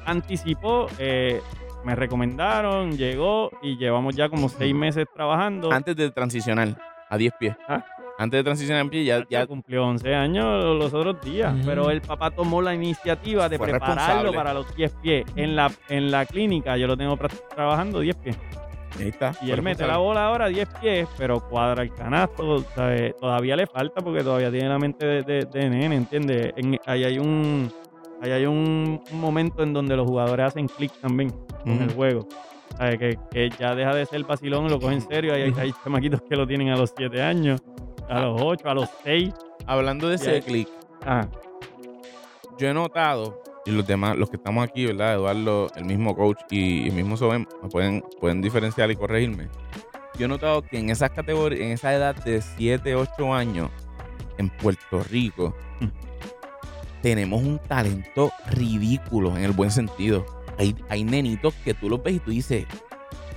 S4: anticipó, eh, me recomendaron, llegó y llevamos ya como seis meses trabajando.
S2: Antes de transicionar a 10 pies.
S4: Ah.
S2: Antes de transicionar a pie, ya,
S4: ya cumplió 11 años los otros días, pero el papá tomó la iniciativa de
S2: Fue
S4: prepararlo para los 10 pies. En la, en la clínica yo lo tengo trabajando 10 pies.
S2: Ahí está.
S4: Y él mete la bola ahora a 10 pies, pero cuadra el canasto. ¿sabe? Todavía le falta porque todavía tiene la mente de, de- de nene, ¿entiendes? En- ahí hay un ahí hay un, un momento en donde los jugadores hacen clic también con el
S2: Ujú.
S4: juego. ¿sabe? Que, que ya deja de ser vacilón y lo coge en serio. Hay, hay (laughs) chamaquitos que lo tienen a los 7 años, a los 8, a los 6.
S2: Hablando de ese click,
S4: Ah,
S2: yo he notado, y los demás, los que estamos aquí, ¿verdad? Eduardo, el mismo coach y el mismo Soben, pueden, pueden diferenciar y corregirme. Yo he notado que en esas categorías, en esa edad de 7, 8 años, en Puerto Rico,
S4: Mm.
S2: tenemos un talento ridículo en el buen sentido. Hay, hay nenitos que tú los ves y tú dices,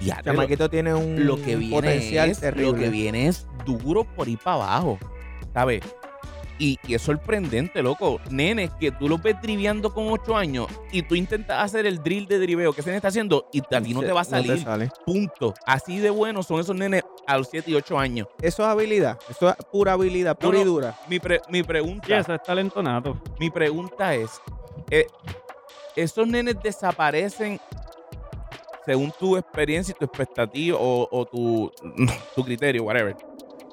S2: ya
S3: chamaquito tiene un
S2: lo que viene
S3: potencial
S2: es,
S3: terrible.
S2: lo que viene es duro por ir para abajo, ¿sabes? Y, y es sorprendente, loco. Nenes que tú los ves driveando con 8 años y tú intentas hacer el drill de driveo que se está haciendo y a ti no te va a salir.
S3: sale.
S2: Punto. Así de buenos son esos nenes a los 7 y 8 años.
S3: Eso es habilidad. Eso es pura habilidad,
S2: No,
S3: pura y dura.
S2: Mi, pre- mi
S4: sí,
S2: pregunta,
S4: eso es
S2: mi pregunta es: eh, ¿esos nenes desaparecen según tu experiencia y tu expectativa o, o tu, (laughs) tu criterio, whatever?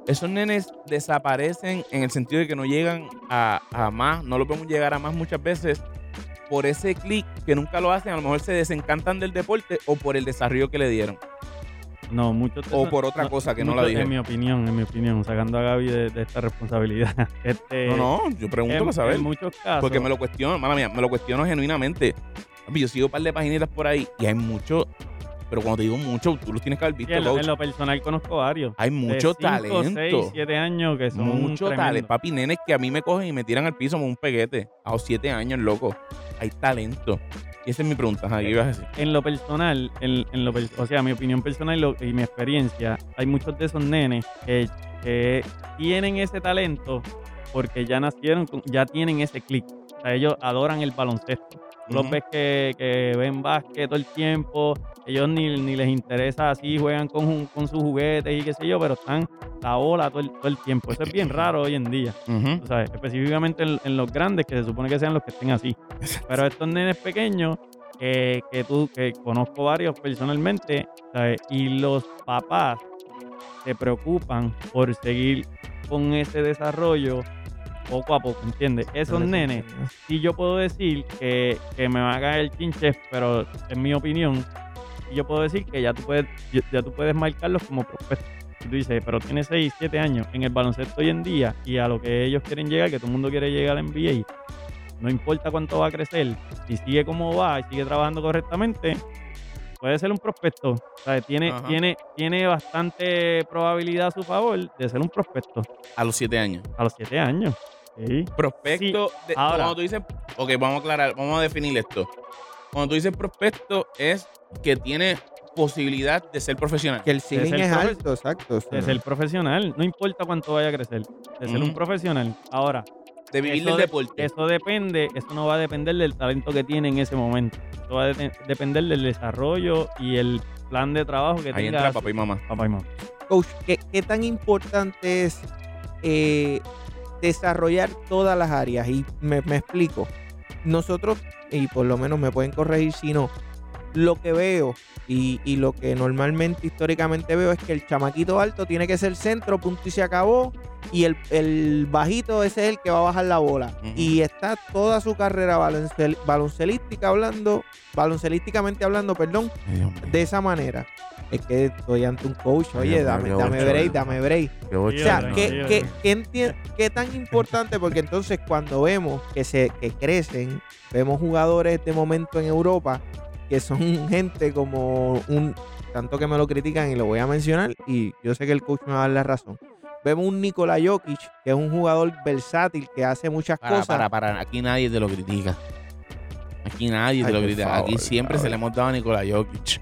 S2: Esos nenes desaparecen en el sentido de que no llegan a, a más, no los vemos llegar a más muchas veces por ese clic que nunca lo hacen, a lo mejor se desencantan del deporte o por el desarrollo que le dieron.
S4: No, muchos
S2: O por otra cosa que no la dije.
S4: En mi opinión, en mi opinión, sacando a Gaby de, de esta responsabilidad. (laughs) Este,
S2: No, no, yo pregunto
S4: en,
S2: para saber.
S4: en muchos casos.
S2: Porque me lo cuestiono, mala mía, me lo cuestiono genuinamente. Yo sigo un par de paginitas por ahí y hay mucho, pero cuando te digo mucho, tú los tienes que haber visto,
S4: en, lo,
S2: coach.
S4: en lo personal conozco varios.
S2: Hay
S4: de
S2: mucho
S4: cinco,
S2: talento.
S4: seis, siete años que son
S2: mucho
S4: tremendos.
S2: talento. Papi, nenes que a mí me cogen y me tiran al piso como un peguete. A los siete años, loco. Hay talento. Y esa es mi pregunta. Ajá, ¿qué ibas a decir?
S4: En lo personal, en, en lo, o sea, mi opinión personal y, lo- y mi experiencia, hay muchos de esos nenes que, que tienen ese talento porque ya nacieron, ya tienen ese clic. O sea, ellos adoran el baloncesto. Tú los
S2: Ujú.
S4: ves que, que ven básquet todo el tiempo, ellos ni, ni les interesa así, juegan con, con sus juguetes y qué sé yo, pero están la bola todo el, todo el tiempo. Eso es bien raro hoy en día. Sabes, específicamente en, en los grandes, que se supone que sean los que estén así. Pero estos nenes pequeños, que, que tú, que conozco varios personalmente, ¿sabes? y los papás se preocupan por seguir con ese desarrollo poco a poco, ¿entiendes? Esos nenes, sí yo puedo decir que, que me va a caer el chinche, pero en mi opinión, yo puedo decir que ya tú puedes, ya tú puedes marcarlos como prospectos. Y tú dices, pero tiene 6, 7 años en el baloncesto hoy en día y a lo que ellos quieren llegar, que todo el mundo quiere llegar al NBA, no importa cuánto va a crecer, si sigue como va y sigue trabajando correctamente, puede ser un prospecto. O sea, tiene,
S2: Ajá.
S4: tiene, tiene bastante probabilidad a su favor de ser un prospecto
S2: A los siete años.
S4: a los 7 años. Sí.
S2: Prospecto. de-
S4: ahora.
S2: Cuando tú dices. Ok, vamos a aclarar. Vamos a definir esto. Cuando tú dices prospecto, es que tiene posibilidad de ser profesional.
S3: Que el ceiling es alto, exacto.
S4: De ser profesional, no importa cuánto vaya a crecer, de ser un profesional. Ahora,
S2: De vivir
S4: eso
S2: del
S4: de-
S2: deporte.
S4: eso depende, eso no va a depender del talento que tiene en ese momento. Eso va a de- depender del desarrollo y el plan de trabajo que
S2: Ahí
S4: tenga
S2: entra papá y mamá.
S4: papá y mamá.
S3: Coach, ¿qué, qué tan importante es eh, desarrollar todas las áreas? Y me, me explico. Nosotros, y por lo menos me pueden corregir si no, lo que veo y, y lo que normalmente históricamente veo es que el chamaquito alto tiene que ser centro, punto y se acabó. Y el, el bajito ese es el que va a bajar la bola. Y está toda su carrera baloncel- baloncelística hablando, baloncelísticamente hablando, perdón,
S2: Ay,
S3: de esa manera. Es que estoy ante un coach, oye, dame, dame break, dame break.
S2: Qué
S3: O sea, ¿qué, qué, qué tan importante? Porque entonces cuando vemos que se que crecen, vemos jugadores de momento en Europa que son (laughs) gente como un, tanto que me lo critican y lo voy a mencionar, y yo sé que el coach me va a dar la razón. Vemos un Nikola Jokic, que es un jugador versátil, que hace muchas
S2: Para,
S3: cosas.
S2: para, para. Aquí nadie te lo critica. Aquí nadie te lo critica.
S3: favor,
S2: Aquí siempre se le hemos dado a Nikola Jokic.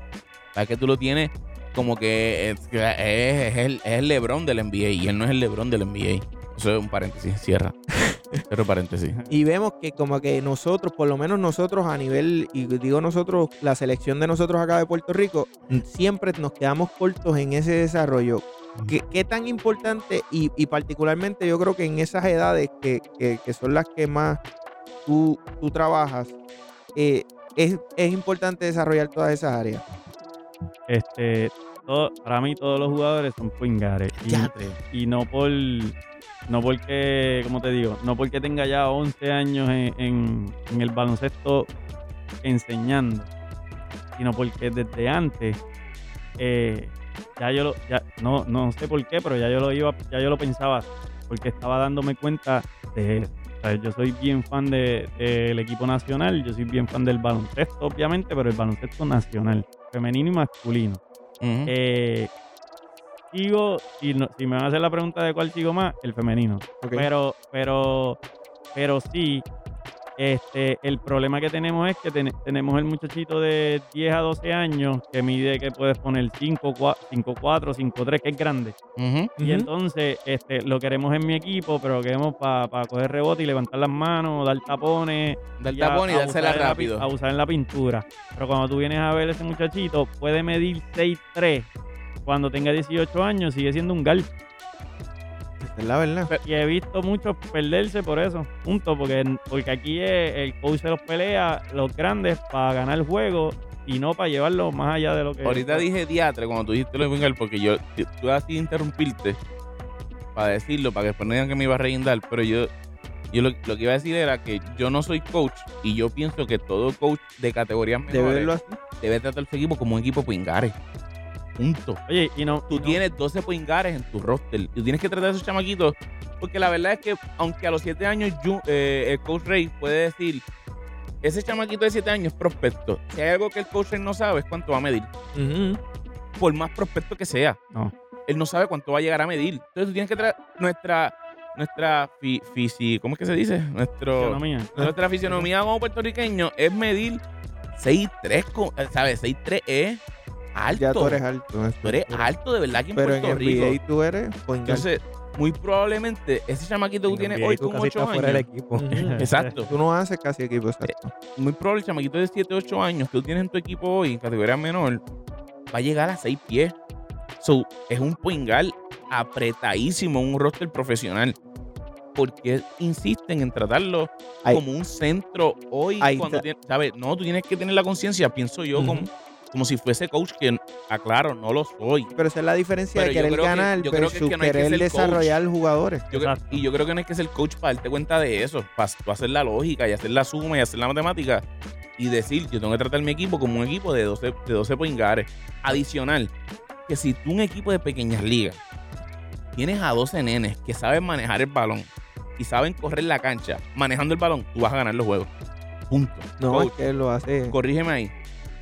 S2: ¿Sabes que tú lo tienes como que es, es- es el, es el LeBron del NBA y él no es el LeBron del NBA. Eso es un paréntesis, cierra. (laughs) Cierro paréntesis.
S3: Y vemos que como que nosotros, por lo menos nosotros a nivel, y digo nosotros, la selección de nosotros acá de Puerto Rico, siempre nos quedamos cortos en ese desarrollo. ¿Qué, qué tan importante y, y particularmente yo creo que en esas edades que, que- que son las que más tú, tú trabajas, eh, es, es importante desarrollar todas esas áreas?
S4: Este, todo- para mí todos los jugadores son pingares. Y, y no por no porque, como te digo, no porque tenga ya 11 años en, en- en el baloncesto enseñando, sino porque desde antes eh, ya yo lo, ya, no, no sé por qué, pero ya yo lo iba, ya yo lo pensaba, porque estaba dándome cuenta de eso. O sea, yo soy bien fan de- del equipo nacional, yo soy bien fan del baloncesto, obviamente, pero el baloncesto nacional, femenino y masculino. Eh, sigo, si, no- si me van a hacer la pregunta de cuál sigo más, el femenino. Pero, pero, pero sí, este, el problema que tenemos es que ten- tenemos el muchachito de 10 a 12 años que mide que puedes poner 5, 4, 5, 3, que es grande.
S2: Ujú.
S4: Y entonces este, lo queremos en mi equipo, pero lo queremos para coger rebote y levantar las manos, dar tapones,
S2: Dar
S4: y a-
S2: tapón y
S4: a
S2: dársela
S4: usar en la pi-
S2: rápido.
S4: a usar en la pintura. Pero cuando tú vienes a ver ese muchachito, puede medir 6'3". Cuando tenga 18 años, sigue siendo un gal.
S3: Es la verdad.
S4: Y he visto muchos perderse por eso. Punto. Porque, porque aquí es- el coach se los pelea, los grandes, para ganar el juego y no para llevarlo más allá de lo que.
S2: Ahorita dije diatre cuando tú dijiste lo de Wingar porque yo tú así interrumpirte para decirlo, para que después no digan que me iba a reindar, pero yo, yo lo, lo que iba a decir era que yo no soy coach y yo pienso que todo coach de categorías menores
S3: verlo así.
S2: debe tratar su equipo como un equipo pingares. Punto.
S4: Oye, y no.
S2: Tú
S4: y no-
S2: tienes 12 pingares en tu roster y tú tienes que tratar a esos chamaquitos porque la verdad es que aunque a los 7 años eh, el coach Ray puede decir ese chamaquito de 7 años es prospecto. Si hay algo que el coach Ray no sabe es cuánto va a medir. Por más prospecto que sea.
S4: No.
S2: Él no sabe cuánto va a llegar a medir. Entonces tú tienes que traer nuestra nuestra fi- fisi, ¿cómo es que se dice? Nuestro
S4: Economía.
S2: nuestra fisionomía como puertorriqueño es medir 6'3, co- eh, ¿sabes? 6'3 es alto.
S3: Ya tú eres alto.
S2: Tú eres alto de verdad aquí en
S3: Pero en
S2: Puerto Rico.
S3: NBA tú eres.
S2: Entonces, muy probablemente ese chamaquito que
S1: En
S2: tiene
S1: NBA
S2: hoy
S1: tú
S2: con
S1: casi
S2: 8
S1: estás fuera del
S2: años.
S1: equipo. (laughs)
S2: Exacto.
S3: Tú no haces casi equipo exacto.
S2: Muy probable el chamaquito de 7, 8 años que tú tienes en tu equipo hoy, en categoría menor, va a llegar a 6 pies. So, es un poingal apretadísimo, un roster profesional. Porque insisten en tratarlo
S3: Ahí-
S2: como un centro hoy
S3: Ahí
S2: cuando tienes- ¿sabes? No, tú tienes que tener la conciencia, pienso yo,
S3: Ujú.
S2: como, como si fuese coach, que aclaro, no lo soy.
S3: Pero esa es la diferencia
S2: Pero
S3: de querer
S2: que-
S3: ganar
S2: yo creo que es
S3: versus
S2: que no hay que
S3: querer
S2: coach.
S3: desarrollar jugadores.
S2: Yo creo-
S4: Exacto.
S2: y yo creo que no hay que ser coach para darte cuenta de eso, para tú hacer la lógica y hacer la suma y hacer la matemática y decir, yo tengo que tratar mi equipo como un equipo de 12, de 12 poingares. Adicional, que si tú un equipo de pequeñas ligas tienes a 12 nenes que saben manejar el balón y saben correr la cancha manejando el balón, tú vas a ganar los juegos. Punto.
S3: No,
S2: Coach,
S3: es que lo hace.
S2: corrígeme ahí.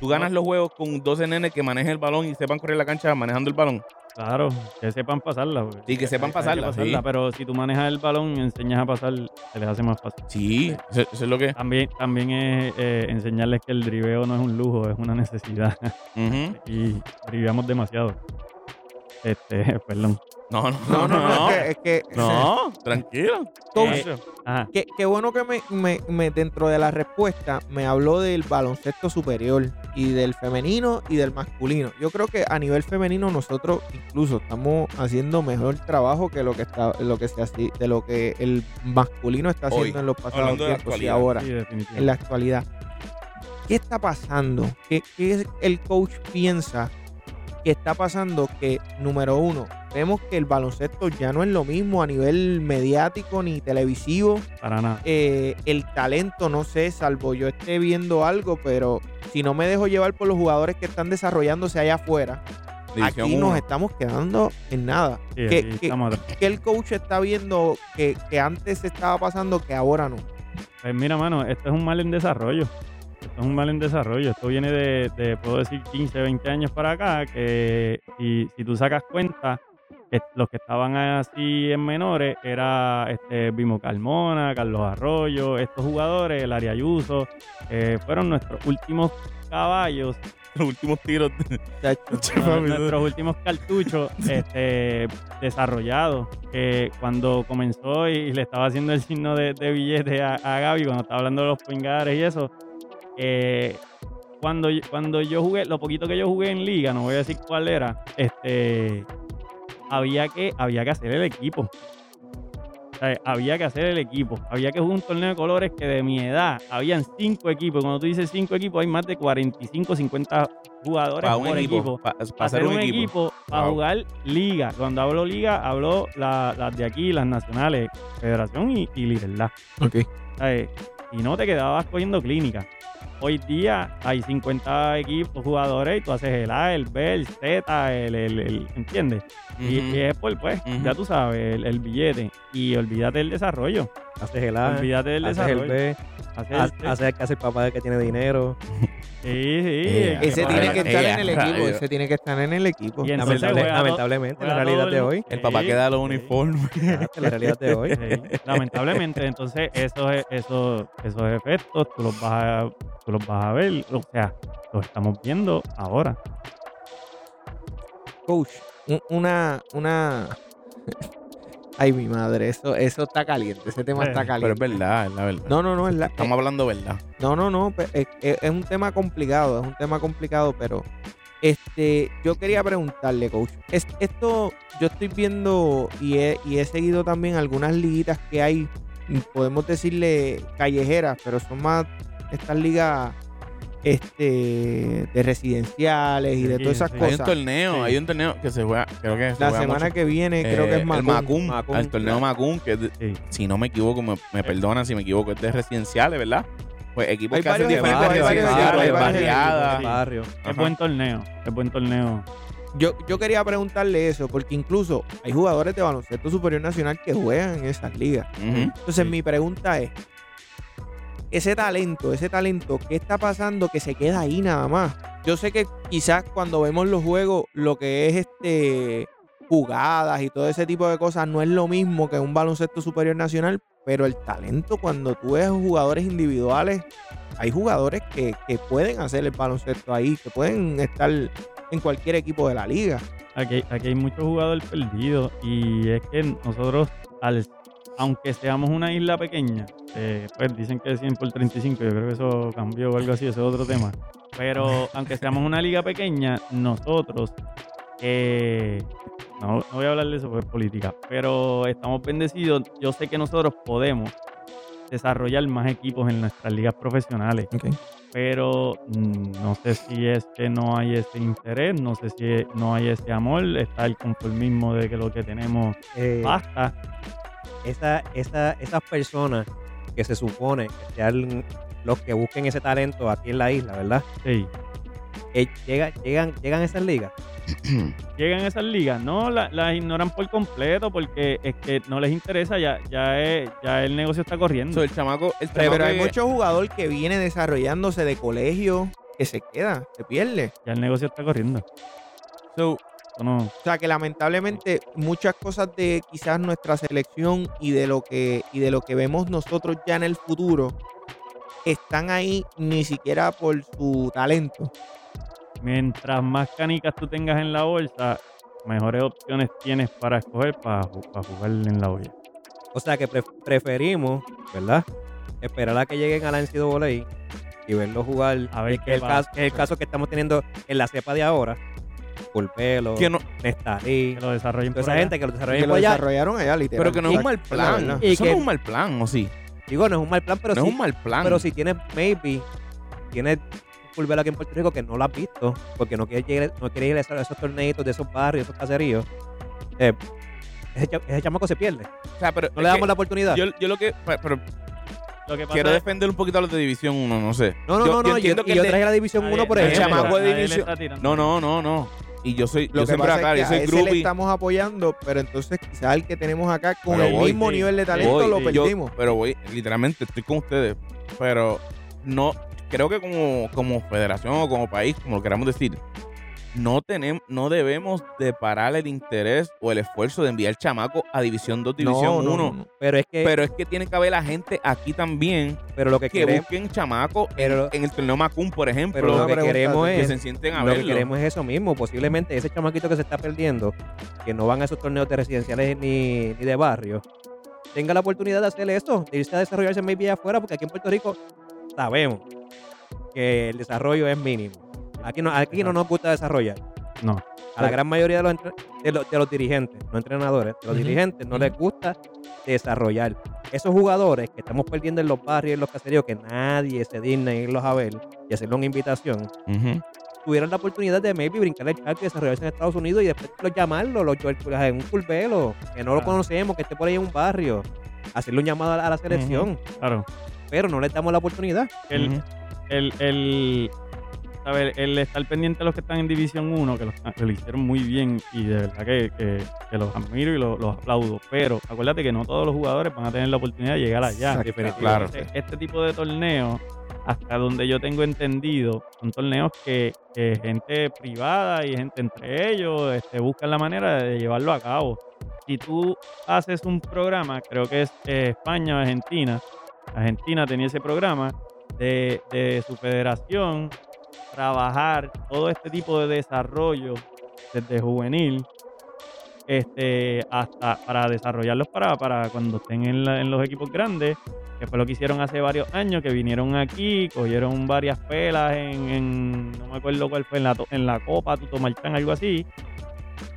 S2: Tú ganas los juegos con 12 nenes que manejen el balón y sepan correr la cancha manejando el balón.
S4: Claro, que sepan pasarla.
S2: Sí, que sepan
S4: hay- hay
S2: pasarla, sí.
S4: Pero si tú manejas el balón y enseñas a pasar, se les hace más fácil.
S2: Sí, eso, eso es lo que...
S4: También, también es eh, enseñarles que el driveo no es un lujo, es una necesidad.
S2: Ujú. (laughs)
S4: y driveamos demasiado. Este, (laughs) perdón.
S2: No, no,
S3: No, no, no, es que, es que-
S2: No, (laughs) tranquilo.
S3: Coach,
S4: Eh, Ajá.
S3: Qué, qué bueno que me, me- me- dentro de la respuesta me habló del baloncesto superior y del femenino y del masculino. Yo creo que a nivel femenino nosotros incluso estamos haciendo mejor trabajo que lo que está lo que se hace, de lo que el masculino está
S2: Hoy,
S3: haciendo en los pasados tiempos y ahora
S4: Sí,
S3: en la actualidad. ¿Qué está pasando? ¿Qué, qué es- el coach piensa que está pasando? Que, número uno, vemos que el baloncesto ya no es lo mismo a nivel mediático ni televisivo.
S4: Para nada.
S3: Eh, el talento, no sé, salvo yo esté viendo algo, pero si no me dejo llevar por los jugadores que están desarrollándose allá afuera,
S2: División
S3: aquí
S2: uno.
S3: nos estamos quedando en nada.
S4: Sí,
S3: ¿Qué-
S4: aquí
S3: qué-
S4: estamos atrás.
S3: ¿Qué el coach está viendo que, que antes estaba pasando que ahora no?
S4: Pues mira, mano, esto es un mal en desarrollo. Esto es un mal en desarrollo. Esto viene de, de, puedo decir, 15, 20 años para acá, que si, si tú sacas cuenta, los que estaban así en menores era este Vimo Carmona, Carlos Arroyo, estos jugadores, el Ayuso, eh, fueron nuestros últimos caballos, (laughs)
S2: Los últimos tiros. de- (laughs)
S4: nuestros últimos cartuchos (laughs) este, desarrollados. que cuando comenzó y le estaba haciendo el signo de, de billete a, a Gaby, cuando estaba hablando de los pingares y eso, eh, cuando, yo- cuando yo jugué, lo poquito que yo jugué en liga, no voy a decir cuál era, este, había que, había que hacer el equipo. O sea, había que hacer el equipo. Había que jugar un torneo de colores que de mi edad habían cinco equipos. Cuando tú dices cinco equipos, hay más de 45, 50 jugadores
S2: Para un
S4: por
S2: equipo.
S4: equipo
S2: Para
S4: hacer un equipo, para
S2: Wow.
S4: jugar liga. Cuando hablo liga, hablo la- las de aquí, las nacionales, federación y, y.
S3: Ok.
S4: ¿sabes? Y no te quedabas cogiendo clínica. Hoy día hay 50 equipos, jugadores, y tú haces el A, el B, el Z, el, el- el- ¿entiendes? Y, es por, pues, ya tú sabes, el, el billete. Y olvídate del desarrollo.
S1: Haces el A,
S4: olvídate del
S1: haces el
S4: desarrollo.
S1: B,
S4: Haces
S1: ha-
S4: el C.
S1: haces el que hace el papá que tiene dinero. (laughs)
S4: Sí, sí.
S2: Eh,
S3: Ese tiene que estar
S2: ea,
S3: en el equipo.
S2: rayo.
S3: Ese tiene que estar en el equipo.
S1: Lamentable- lamentablemente, la realidad de
S4: el-
S1: hoy.
S2: El papá queda los uniformes. (laughs)
S1: La realidad de hoy.
S4: Lamentablemente, entonces esos, esos, esos efectos tú los, vas a, tú los vas a ver, o sea, los estamos viendo ahora.
S3: Coach, un- una, una. (laughs) Ay, mi madre, eso, eso está caliente. Ese tema está
S2: Pero es
S3: caliente.
S2: verdad, es la verdad.
S3: No, no, no, es la,
S2: Estamos hablando verdad.
S3: No, no, no, es, es- un tema complicado, es un tema complicado, pero este, yo quería preguntarle, coach, es, esto yo estoy viendo y he, y he seguido también algunas liguitas que hay, podemos decirle callejeras, pero son más estas ligas este, de residenciales y de todas esas
S4: sí.
S2: Hay un
S3: cosas.
S2: torneo,
S4: Sí.
S2: hay un torneo que se juega, creo que se
S3: La
S2: juega
S3: semana
S2: mucho.
S3: que viene creo que
S2: Eh,
S3: es Macum.
S2: el Macum,
S1: Macum,
S2: el torneo
S3: claro.
S2: Macum, que es de-
S4: Sí.
S2: si no me equivoco, me, me perdonan si me equivoco, es de residenciales, ¿verdad? Pues equipos
S3: Hay
S2: que hacen diferentes
S3: varios
S2: barriadas.
S1: Barrio.
S4: Es buen torneo, es buen torneo.
S3: Yo, yo quería preguntarle eso, porque incluso hay jugadores de baloncesto superior nacional que juegan en esas ligas. Entonces
S4: Sí.
S3: mi pregunta es, ese talento, ese talento, ¿qué está pasando que se queda ahí nada más? Yo sé que quizás cuando vemos los juegos, lo que es este jugadas y todo ese tipo de cosas no es lo mismo que un baloncesto superior nacional, pero el talento cuando tú ves jugadores individuales, hay jugadores que, que pueden hacer el baloncesto ahí, que pueden estar en cualquier equipo de la liga.
S4: Aquí, aquí hay muchos jugadores perdidos y es que nosotros, al, aunque seamos una isla pequeña, eh, pues dicen que es 100 por 35, yo creo que eso cambió o algo así, ese es otro tema. Pero aunque seamos una liga pequeña, nosotros, eh, no, no voy a hablar de eso porque es política, pero estamos bendecidos. Yo sé que nosotros podemos desarrollar más equipos en nuestras ligas profesionales pero mm, no sé si es que no hay ese interés, no sé si no hay ese amor, está el conformismo de que lo que tenemos
S1: Eh,
S4: basta.
S1: Esa, esa, esas personas que se supone que sean los que busquen ese talento aquí en la isla, ¿verdad?
S4: Sí.
S1: Eh, llega- llegan, llegan a esas ligas. (clears throat)
S4: Llegan a esas ligas, no, la- las ignoran por completo porque es que no les interesa, ya, ya, es- ya el negocio está corriendo.
S2: So, el chamaco, el
S3: Pero, hay
S2: que-
S3: mucho jugador que viene desarrollándose de colegio que se queda, se pierde.
S4: Ya el negocio está corriendo.
S2: so,
S4: no-
S3: O sea que lamentablemente muchas cosas de quizás nuestra selección y de lo que y de lo que vemos nosotros ya en el futuro están ahí ni siquiera por su talento.
S4: mientras más canicas tú tengas en la bolsa, mejores opciones tienes para escoger para, para jugar en la olla.
S1: O sea que pre- preferimos, ¿verdad? Esperar a que lleguen a la NCAA y verlos jugar.
S4: A ver
S1: que el
S4: pasa.
S1: caso, es el caso que estamos teniendo en la cepa de ahora. Pulpelo,
S2: que no,
S1: Nestalí,
S4: Que lo desarrollen por
S1: esa
S4: allá.
S1: gente que lo
S3: Que
S1: desarrollan
S3: lo
S1: por allá.
S3: desarrollaron allá literal.
S2: pero que no es un mal
S3: La
S2: plan.
S1: Y
S2: Eso
S1: que-
S2: no es un mal plan, ¿o sí?
S1: Digo, no es un mal plan, pero
S2: no
S1: sí.
S2: es un mal plan.
S1: Pero si tienes, maybe, tienes un pulvero aquí en Puerto Rico que no lo has visto, porque no quieres llegar, no quieres ir a esos, esos torneitos de esos barrios, esos caseríos, eh, ese, cha- ese chamaco se pierde.
S2: o sea, pero
S1: No le damos
S2: que
S1: la oportunidad.
S2: yo, yo lo que, pe- pero
S4: Lo que pasa
S2: quiero defender un poquito a los de División 1, no sé.
S1: no, no,
S2: Yo-
S1: no,
S2: yo
S1: no. Yo,
S2: entiendo
S1: y
S2: que
S1: yo
S2: el de-
S1: traje la División
S4: nadie-
S1: 1, por
S2: el chamaco de división-. No, no, no, no. Y yo soy,
S3: Lo
S2: yo
S3: que
S2: siempre
S3: pasa
S2: acá,
S3: es
S2: yo soy
S3: a ese le
S2: groupie.
S3: estamos apoyando, pero entonces quizás el que tenemos acá con
S2: Pero
S3: el
S2: voy,
S3: mismo
S4: sí.
S3: nivel de talento
S2: Voy,
S3: lo
S4: sí.
S2: Yo-
S3: perdimos.
S2: pero voy, literalmente, estoy con ustedes. Pero no, creo que como, como federación o como país, como lo queramos decir, no tenemos, no debemos de parar el interés o el esfuerzo de enviar chamaco a División 2, División 1.
S1: Pero es que,
S2: Pero es que tiene que haber la gente aquí también
S1: pero lo que
S2: que
S1: queremos,
S2: busquen chamaco
S1: pero,
S2: en el torneo Macum, por ejemplo,
S1: pero lo que queremos
S2: que
S1: es
S2: se sienten a
S1: Lo que queremos es eso mismo. Posiblemente ese chamaquito que se está perdiendo, que no van a esos torneos de residenciales ni, ni de barrio, tenga la oportunidad de hacer eso, de irse a desarrollarse maybe afuera, porque aquí en Puerto Rico sabemos que el desarrollo es mínimo. Aquí no, aquí no nos gusta desarrollar.
S4: No.
S1: A la gran mayoría de los, de los, de los dirigentes, no entrenadores, de los dirigentes no les gusta desarrollar. Esos jugadores que estamos perdiendo en los barrios y en los caseríos, que nadie se digna irlos a ver y hacerle una invitación,
S2: Ujú.
S1: tuvieron la oportunidad de maybe brincar el charco y desarrollarse en Estados Unidos y después los llamarlo, los, en un curvelo, que no lo conocemos, que esté por ahí en un barrio, hacerle un llamado a la, a la selección,
S4: Claro.
S1: pero no le damos la oportunidad.
S4: El, el, ¿sabe? el estar pendiente a los que están en División 1, que lo, están- que lo hicieron muy bien y de verdad que, que- que los admiro y los, los aplaudo. Pero acuérdate que no todos los jugadores van a tener la oportunidad de llegar allá.
S3: Exacto.
S2: Claro.
S4: Entonces, este tipo de torneos, hasta donde yo tengo entendido, son torneos que, que gente privada y gente entre ellos este, buscan la manera de llevarlo a cabo. Si tú haces un programa, creo que es eh, España o Argentina, Argentina tenía ese programa de, de su federación, trabajar todo este tipo de desarrollo desde juvenil este, hasta para desarrollarlos para, para cuando estén en, los equipos grandes, que fue lo que hicieron hace varios años, que vinieron aquí, cogieron varias pelas en, no me acuerdo cuál fue, en la, en la Copa Tuto algo así,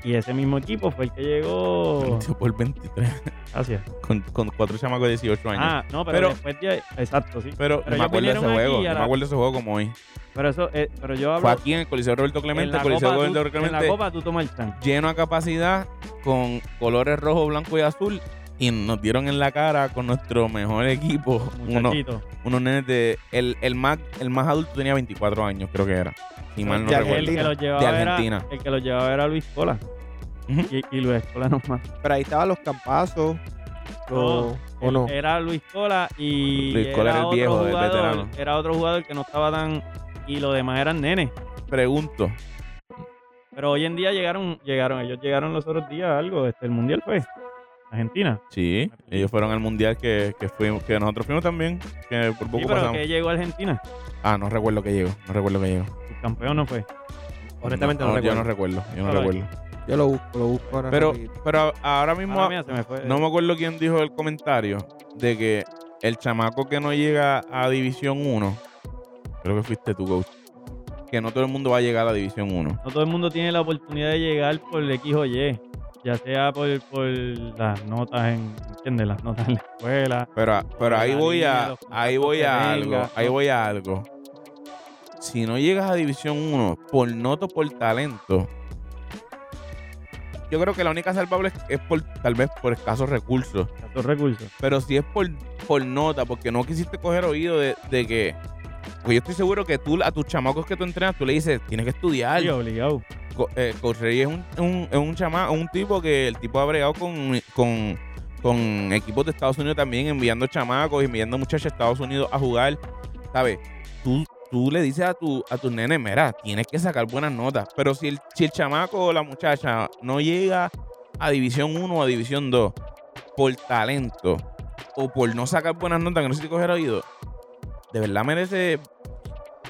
S4: y ese mismo equipo fue el que llegó...
S2: 22 por 23.
S4: Gracias.
S2: Con, con cuatro chamacos de 18 años.
S4: Ah, no, pero,
S2: Pero-
S4: después de... Exacto, sí.
S2: pero,
S4: pero
S2: no me acuerdo de ese juego.
S4: y
S2: No me acuerdo de ese juego como hoy.
S4: Pero eso, eh, pero yo hablo...
S2: Fue aquí en el Coliseo Roberto
S4: en
S2: Clemente,
S4: la
S2: Coliseo Roberto
S4: Tuto- en la
S2: Clemente,
S4: Copa Tuto Marchán.
S2: lleno a capacidad, con colores rojo, blanco y azul. Y nos dieron en la cara con nuestro mejor equipo. Uno,
S4: Muchachito.
S2: unos nenes de. El, el, más, el más adulto tenía 24 años, creo que era. Si mal no recuerdo.
S4: el que los llevaba
S2: De
S4: era-
S2: Argentina.
S4: el que los llevaba era Luis Cola. Y, y Luis Cola no más.
S3: Pero ahí estaban los campazos. o, no.
S4: Era Luis Cola y
S2: Luis Cola era el
S4: otro
S2: viejo, el
S4: jugador,
S2: veterano.
S4: Era otro jugador que no estaba tan... Y los demás eran nenes.
S2: Pregunto.
S4: Pero hoy en día llegaron, llegaron, ellos llegaron los otros días a algo, este, el mundial fue. Argentina.
S2: Sí, ellos fueron al mundial que, que, fuimos, que nosotros fuimos también. Que por poco
S4: Sí, pero
S2: pasamos.
S4: que llegó a Argentina.
S2: Ah, no recuerdo que llegó. No recuerdo que llegó.
S4: El campeón no fue.
S1: Honestamente no,
S2: Yo
S1: recuerdo.
S2: no recuerdo. Yo no recuerdo.
S3: Yo lo busco, lo busco ahora.
S2: Pero,
S3: rapidito.
S2: pero ahora mismo
S4: Mala mía, se me fue.
S2: no me acuerdo quién dijo el comentario de que el chamaco que no llega a División 1, creo que fuiste tú, coach, que no todo el mundo va a llegar a División 1.
S4: No todo el mundo tiene la oportunidad de llegar por el X o Y. Ya sea por, por las notas en, ¿entiendes? Las notas en la escuela.
S2: Pero, pero ahí voy
S4: línea,
S2: a, ahí voy a algo, ahí voy a algo. Si no llegas a División 1 por nota o por talento, yo creo que la única salvable es, por tal vez por escasos recursos.
S4: Estos recursos.
S2: Pero si es por, por nota, porque no quisiste coger oído de, de que. Porque yo estoy seguro que tú a tus chamacos que tú entrenas, tú le dices, tienes que estudiar.
S4: Sí, obligado.
S2: Co- eh, Coach Rey es un, un, es un chama, un tipo que el tipo ha bregado con, con, con equipos de Estados Unidos también, enviando chamacos, enviando muchachos a Estados Unidos a jugar. ¿Sabes? Tú, tú le dices a tu, a tus nenes, mira, tienes que sacar buenas notas. Pero si el, si el chamaco o la muchacha no llega a División 1 o a División 2 por talento o por no sacar buenas notas, que no sé si coger oído, de verdad merece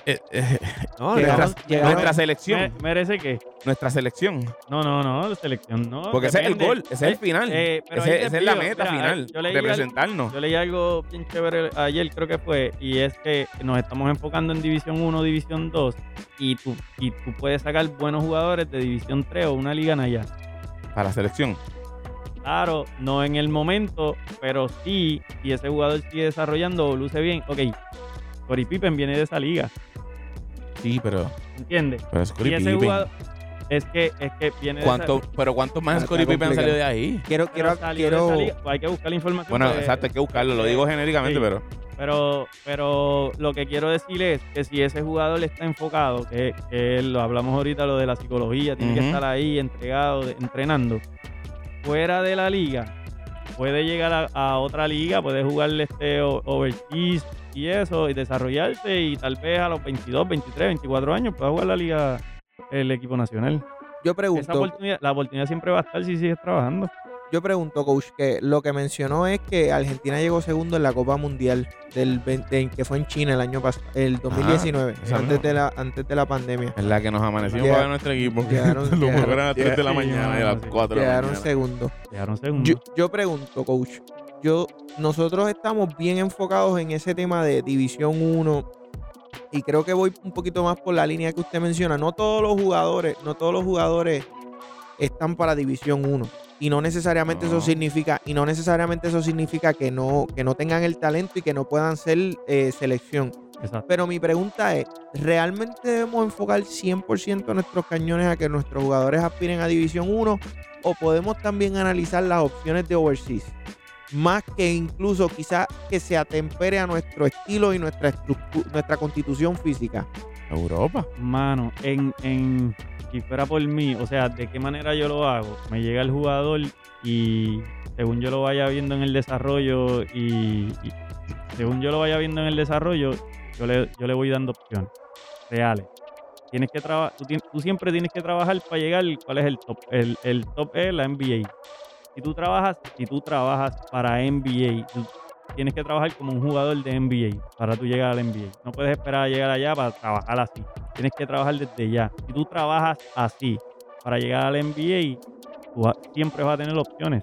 S2: eh, eh, (laughs)
S1: No,
S3: llegaron-
S2: nuestra selección.
S4: Me- ¿Merece qué?
S2: Nuestra selección.
S4: No, no, no, la selección no.
S2: Porque ese es el gol, ese es el final.
S4: Eh, pero
S2: Ese- esa es la meta
S4: mira,
S2: final,
S4: yo leí algo-
S2: representarnos.
S4: Yo leí algo bien chévere ayer, creo que fue, y es que nos estamos enfocando en División 1, División 2, y tú, y tú puedes sacar buenos jugadores de División 3 o una liga en allá.
S2: Para la selección.
S4: Claro, no en el momento, pero sí, si ese jugador sigue desarrollando o luce bien, ok, Cory Pippen viene de esa liga,
S2: Sí, pero,
S4: ¿entiendes?
S2: pero es Scottie
S4: Y ese
S2: Pippen.
S4: jugador, es que, es que viene de
S2: ¿Cuánto,
S4: esa,
S2: pero ¿cuántos más Scottie Pippen han salido de ahí?
S3: Quiero,
S4: pero
S3: quiero,
S4: de
S3: quiero.
S4: pues hay que buscar la información.
S2: Bueno,
S4: pues,
S2: exacto, hay que buscarlo. Lo digo genéricamente,
S4: Sí.
S2: pero
S4: Pero, pero lo que quiero decir es que si ese jugador está enfocado, que, que lo hablamos ahorita, lo de la psicología, tiene que estar ahí entregado, de- entrenando, fuera de la liga, puede llegar a, a otra liga, puede jugarle este o- overseas y eso, y desarrollarse, y tal vez a los 22, 23, 24 años pueda jugar la liga el equipo nacional.
S3: Yo
S4: Esa
S3: pregunto,
S4: oportunidad, la oportunidad siempre va a estar si sigues trabajando.
S3: yo pregunto, coach, que lo que mencionó es que Argentina llegó segundo en la Copa Mundial del 20 que fue en China el año pasado, el 2019,
S2: esa
S3: antes de la antes de la pandemia.
S2: Es la que nos amanecimos para ver nuestro equipo. Que
S3: llegaron- (laughs)
S2: lo jugaron a las 3 de la mañana y a las
S4: sí.
S2: 4 de la
S3: Quedaron
S2: mañana.
S3: segundo.
S4: Llegaron segundos.
S3: Yo, yo pregunto, coach, yo, nosotros estamos bien enfocados en ese tema de División 1 y creo que voy un poquito más por la línea que usted menciona. No todos los jugadores, no todos los jugadores están para División 1 y no necesariamente
S2: No.
S3: eso significa y no necesariamente eso significa que no que no tengan el talento y que no puedan ser eh, selección.
S4: Exacto.
S3: Pero mi pregunta es, ¿realmente debemos enfocar 100% nuestros cañones a que nuestros jugadores aspiren a División 1 o podemos también analizar las opciones de overseas? Más que incluso quizás que se atempere a nuestro estilo y nuestra, nuestra constitución física.
S2: Europa.
S4: Mano, en, en, si fuera por mí, o sea, ¿de qué manera yo lo hago? Me llega el jugador y según yo lo vaya viendo en el desarrollo y, y según yo lo vaya viendo en el desarrollo, yo le, yo le voy dando opciones reales. Tienes que trabajar, tú, tú siempre tienes que trabajar para llegar, ¿cuál es el top? El, el top es la NBA. Si tú trabajas, si tú trabajas para NBA, tú tienes que trabajar como un jugador de NBA para tú llegar al NBA. No puedes esperar a llegar allá para trabajar así. Tienes que trabajar desde ya. Si tú trabajas así para llegar al NBA, tú siempre vas a tener opciones.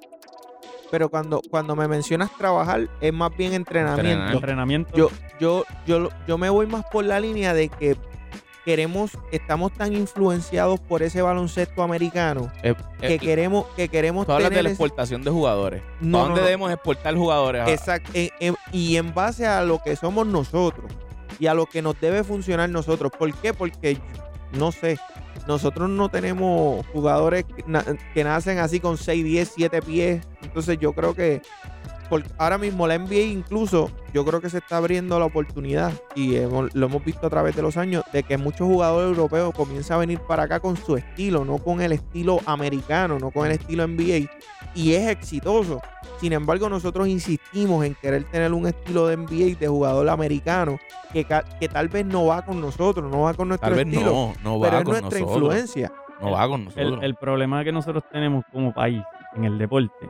S3: Pero cuando, cuando me mencionas trabajar, es más bien entrenamiento.
S4: Entrenamiento.
S3: Yo, yo, yo, yo me voy más por la línea de que queremos, estamos tan influenciados por ese baloncesto americano
S2: Eh,
S3: que
S2: eh,
S3: queremos, que queremos
S2: tú hablas de la
S3: ese-
S2: exportación de jugadores.
S3: No,
S2: ¿A dónde
S3: no, no.
S2: debemos exportar jugadores?
S3: Exacto. en- en- y en base a lo que somos nosotros y a lo que nos debe funcionar nosotros. ¿Por qué? Porque no sé. Nosotros no tenemos jugadores que, na- que nacen así con 6, 10, 7 pies. Entonces yo creo que por- ahora mismo la NBA incluso yo creo que se está abriendo la oportunidad y hemos- lo hemos visto a través de los años de que muchos jugadores europeos comienzan a venir para acá con su estilo, no con el estilo americano, no con el estilo NBA y es exitoso. Sin embargo, nosotros insistimos en querer tener un estilo de NBA de jugador americano que, tal vez no va con nosotros, no va con nuestro
S2: Tal vez
S3: estilo,
S2: no, no va
S3: pero es nuestra
S2: nosotros.
S3: influencia.
S2: No va con nosotros.
S4: el, el problema que nosotros tenemos como país en el deporte,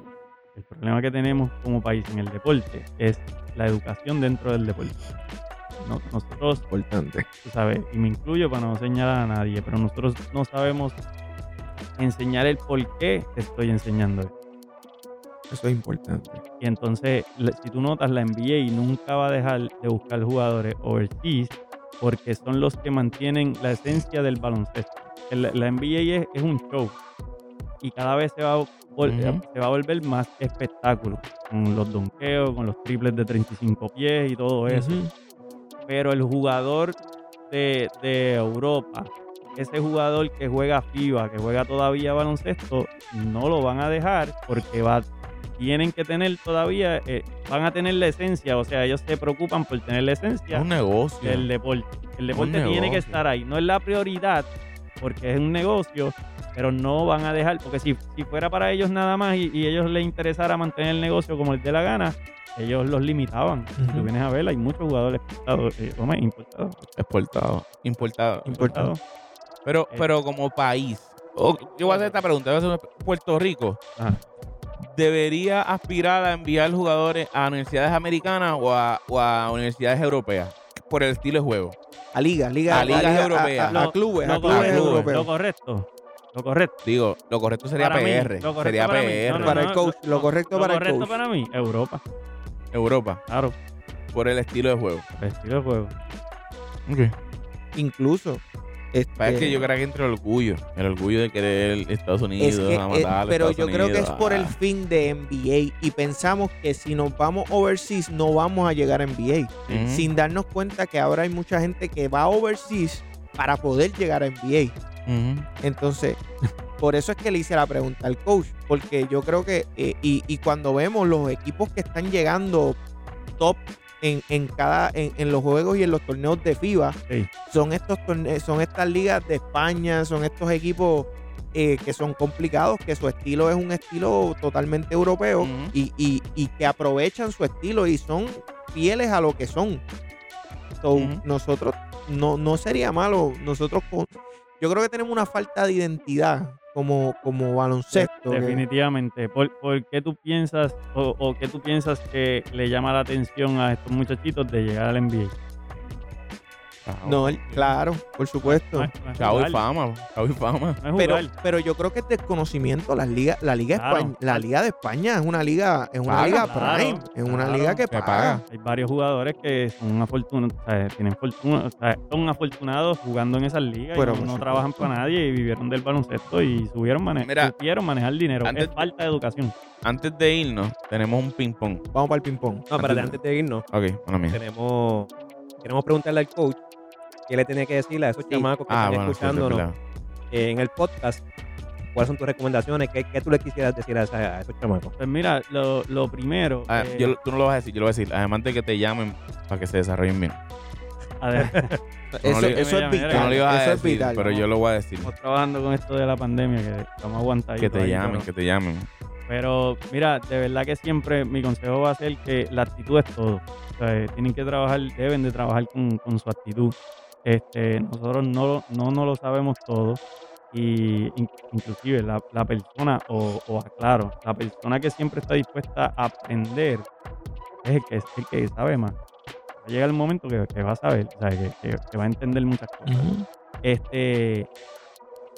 S4: el problema que tenemos como país en el deporte es la educación dentro del deporte. No- nosotros
S3: Importante.
S4: tú sabes, y me incluyo para no señalar a nadie, pero nosotros no sabemos enseñar el por qué te estoy enseñando.
S3: Eso es importante.
S4: Y entonces, si tú notas, la NBA nunca va a dejar de buscar jugadores overseas porque son los que mantienen la esencia del baloncesto. El- La NBA es, es un show y cada vez se va, a vol-
S2: Ujú.
S4: se va a volver más espectáculo con los donkeos, con los triples de 35 pies y todo eso pero el jugador de, de Europa, ese jugador que juega FIBA, que juega todavía baloncesto, no lo van a dejar porque va, tienen que tener todavía, eh, van a tener la esencia, o sea, ellos se preocupan por tener la
S2: es
S4: esencia
S2: un negocio.
S4: del deporte. El deporte tiene que estar ahí, no es la prioridad porque es un negocio, pero no van a dejar, porque si, si fuera para ellos nada más y, y ellos les interesara mantener el negocio como les dé la gana, ellos los limitaban. Si tú vienes a ver, hay muchos jugadores exportados, eh, ¿cómo es? importados.
S2: Exportado. Importado.
S3: Importante.
S2: Pero,
S4: Eh.
S2: pero como país. o- yo voy a hacer esta pregunta. voy a hacer Puerto Rico.
S4: Ajá.
S2: ¿Debería aspirar a enviar jugadores a universidades americanas o a, o a universidades europeas? Por el estilo de juego.
S3: A ligas, ligas,
S2: A ligas europeas.
S3: a, a- a
S4: Lo-
S3: clubes, a clubes
S2: correcto,
S3: europeos.
S4: Lo correcto. Lo correcto.
S2: Digo, lo correcto sería
S4: Para mí,
S2: PR.
S4: lo correcto
S2: sería
S4: para mí.
S2: PR.
S4: No, no,
S3: Para
S4: no,
S3: el coach, lo correcto para el
S4: correcto
S3: coach.
S4: para mí, Europa.
S2: Europa.
S4: Claro,
S2: Por el estilo de juego.
S4: el estilo de juego.
S3: Incluso. este,
S2: Pasa que yo creo que entre el orgullo. El orgullo de querer Estados Unidos,
S3: es que,
S2: a matar a
S3: pero
S2: Estados
S3: yo creo que es por el
S2: ah.
S3: fin de NBA y pensamos que si nos vamos overseas no vamos a llegar a NBA. Sin darnos cuenta que ahora hay mucha gente que va overseas para poder llegar a NBA. Entonces, por eso es que le hice la pregunta al coach, porque yo creo que, eh, y, y cuando vemos los equipos que están llegando top en, en cada, en, en los juegos y en los torneos de FIBA,
S4: Sí.
S3: son estos torne- son estas ligas de España, son estos equipos eh, que son complicados, que su estilo es un estilo totalmente europeo y, y- y que aprovechan su estilo y son fieles a lo que son. So. Nosotros no, no sería malo nosotros con- yo creo que tenemos una falta de identidad como, como baloncesto.
S4: Definitivamente. ¿Por, por qué tú piensas o, o qué tú piensas que le llama la atención a estos muchachitos de llegar al NBA?
S3: No, el- claro, por supuesto.
S4: No es- no es
S2: Chavo y fama, chavo y fama.
S4: no
S3: Pero, pero yo creo que es desconocimiento. Las ligas, la liga
S4: Claro.
S3: España- la liga de España es una liga, es una
S2: Paga,
S3: liga
S4: claro,
S3: prime, es una
S4: claro,
S3: liga que
S2: que
S3: paga.
S2: paga.
S4: Hay varios jugadores que son afortunados, o sea, tienen fortuna, o sea, son afortunados jugando en esas ligas
S3: Pero
S4: y
S3: por
S4: no, no
S3: supuesto.
S4: trabajan para nadie y vivieron del baloncesto y subieron mane
S2: Mira,
S4: supieron manejar dinero.
S2: antes-
S4: es falta de educación.
S2: Antes de irnos, tenemos un ping-pong.
S3: Vamos para el ping-pong.
S1: No, espérate, antes de irnos,
S2: Ok, bueno, mía.
S1: tenemos, queremos preguntarle al coach qué le tiene que decirle a esos
S3: Sí.
S1: chamacos que
S2: Ah,
S1: están
S2: bueno, sí, es
S1: escuchándonos eh, en el podcast. ¿Cuáles son tus recomendaciones? ¿Qué, qué tú le quisieras decir a, esa- a esos chamacos?
S4: Pues mira, lo, lo primero.
S2: Ah,
S4: eh,
S2: yo- tú no lo vas a decir, yo lo voy a decir. Además de que te llamen para que se desarrollen bien.
S4: a ver, (laughs)
S3: Eso, es
S2: no
S3: vital.
S2: a
S3: Eso es
S2: decir,
S3: vital.
S2: pero yo lo voy a decir.
S4: estamos trabajando con esto de la pandemia que estamos aguantaditos.
S2: Que te
S4: ahí,
S2: llamen,
S4: pero-
S2: que te llamen.
S4: Pero mira, de verdad que siempre mi consejo va a ser que la actitud es todo. O sea, eh, tienen que trabajar, deben de trabajar con, con su actitud. Este, nosotros no, lo- no, no lo sabemos todo. Y in- inclusive la, la persona, o, o aclaro, la persona que siempre está dispuesta a aprender es el que, es el que sabe más. Va a llegar el momento que, que va a saber, o sea, que, que- que va a entender muchas cosas. Este,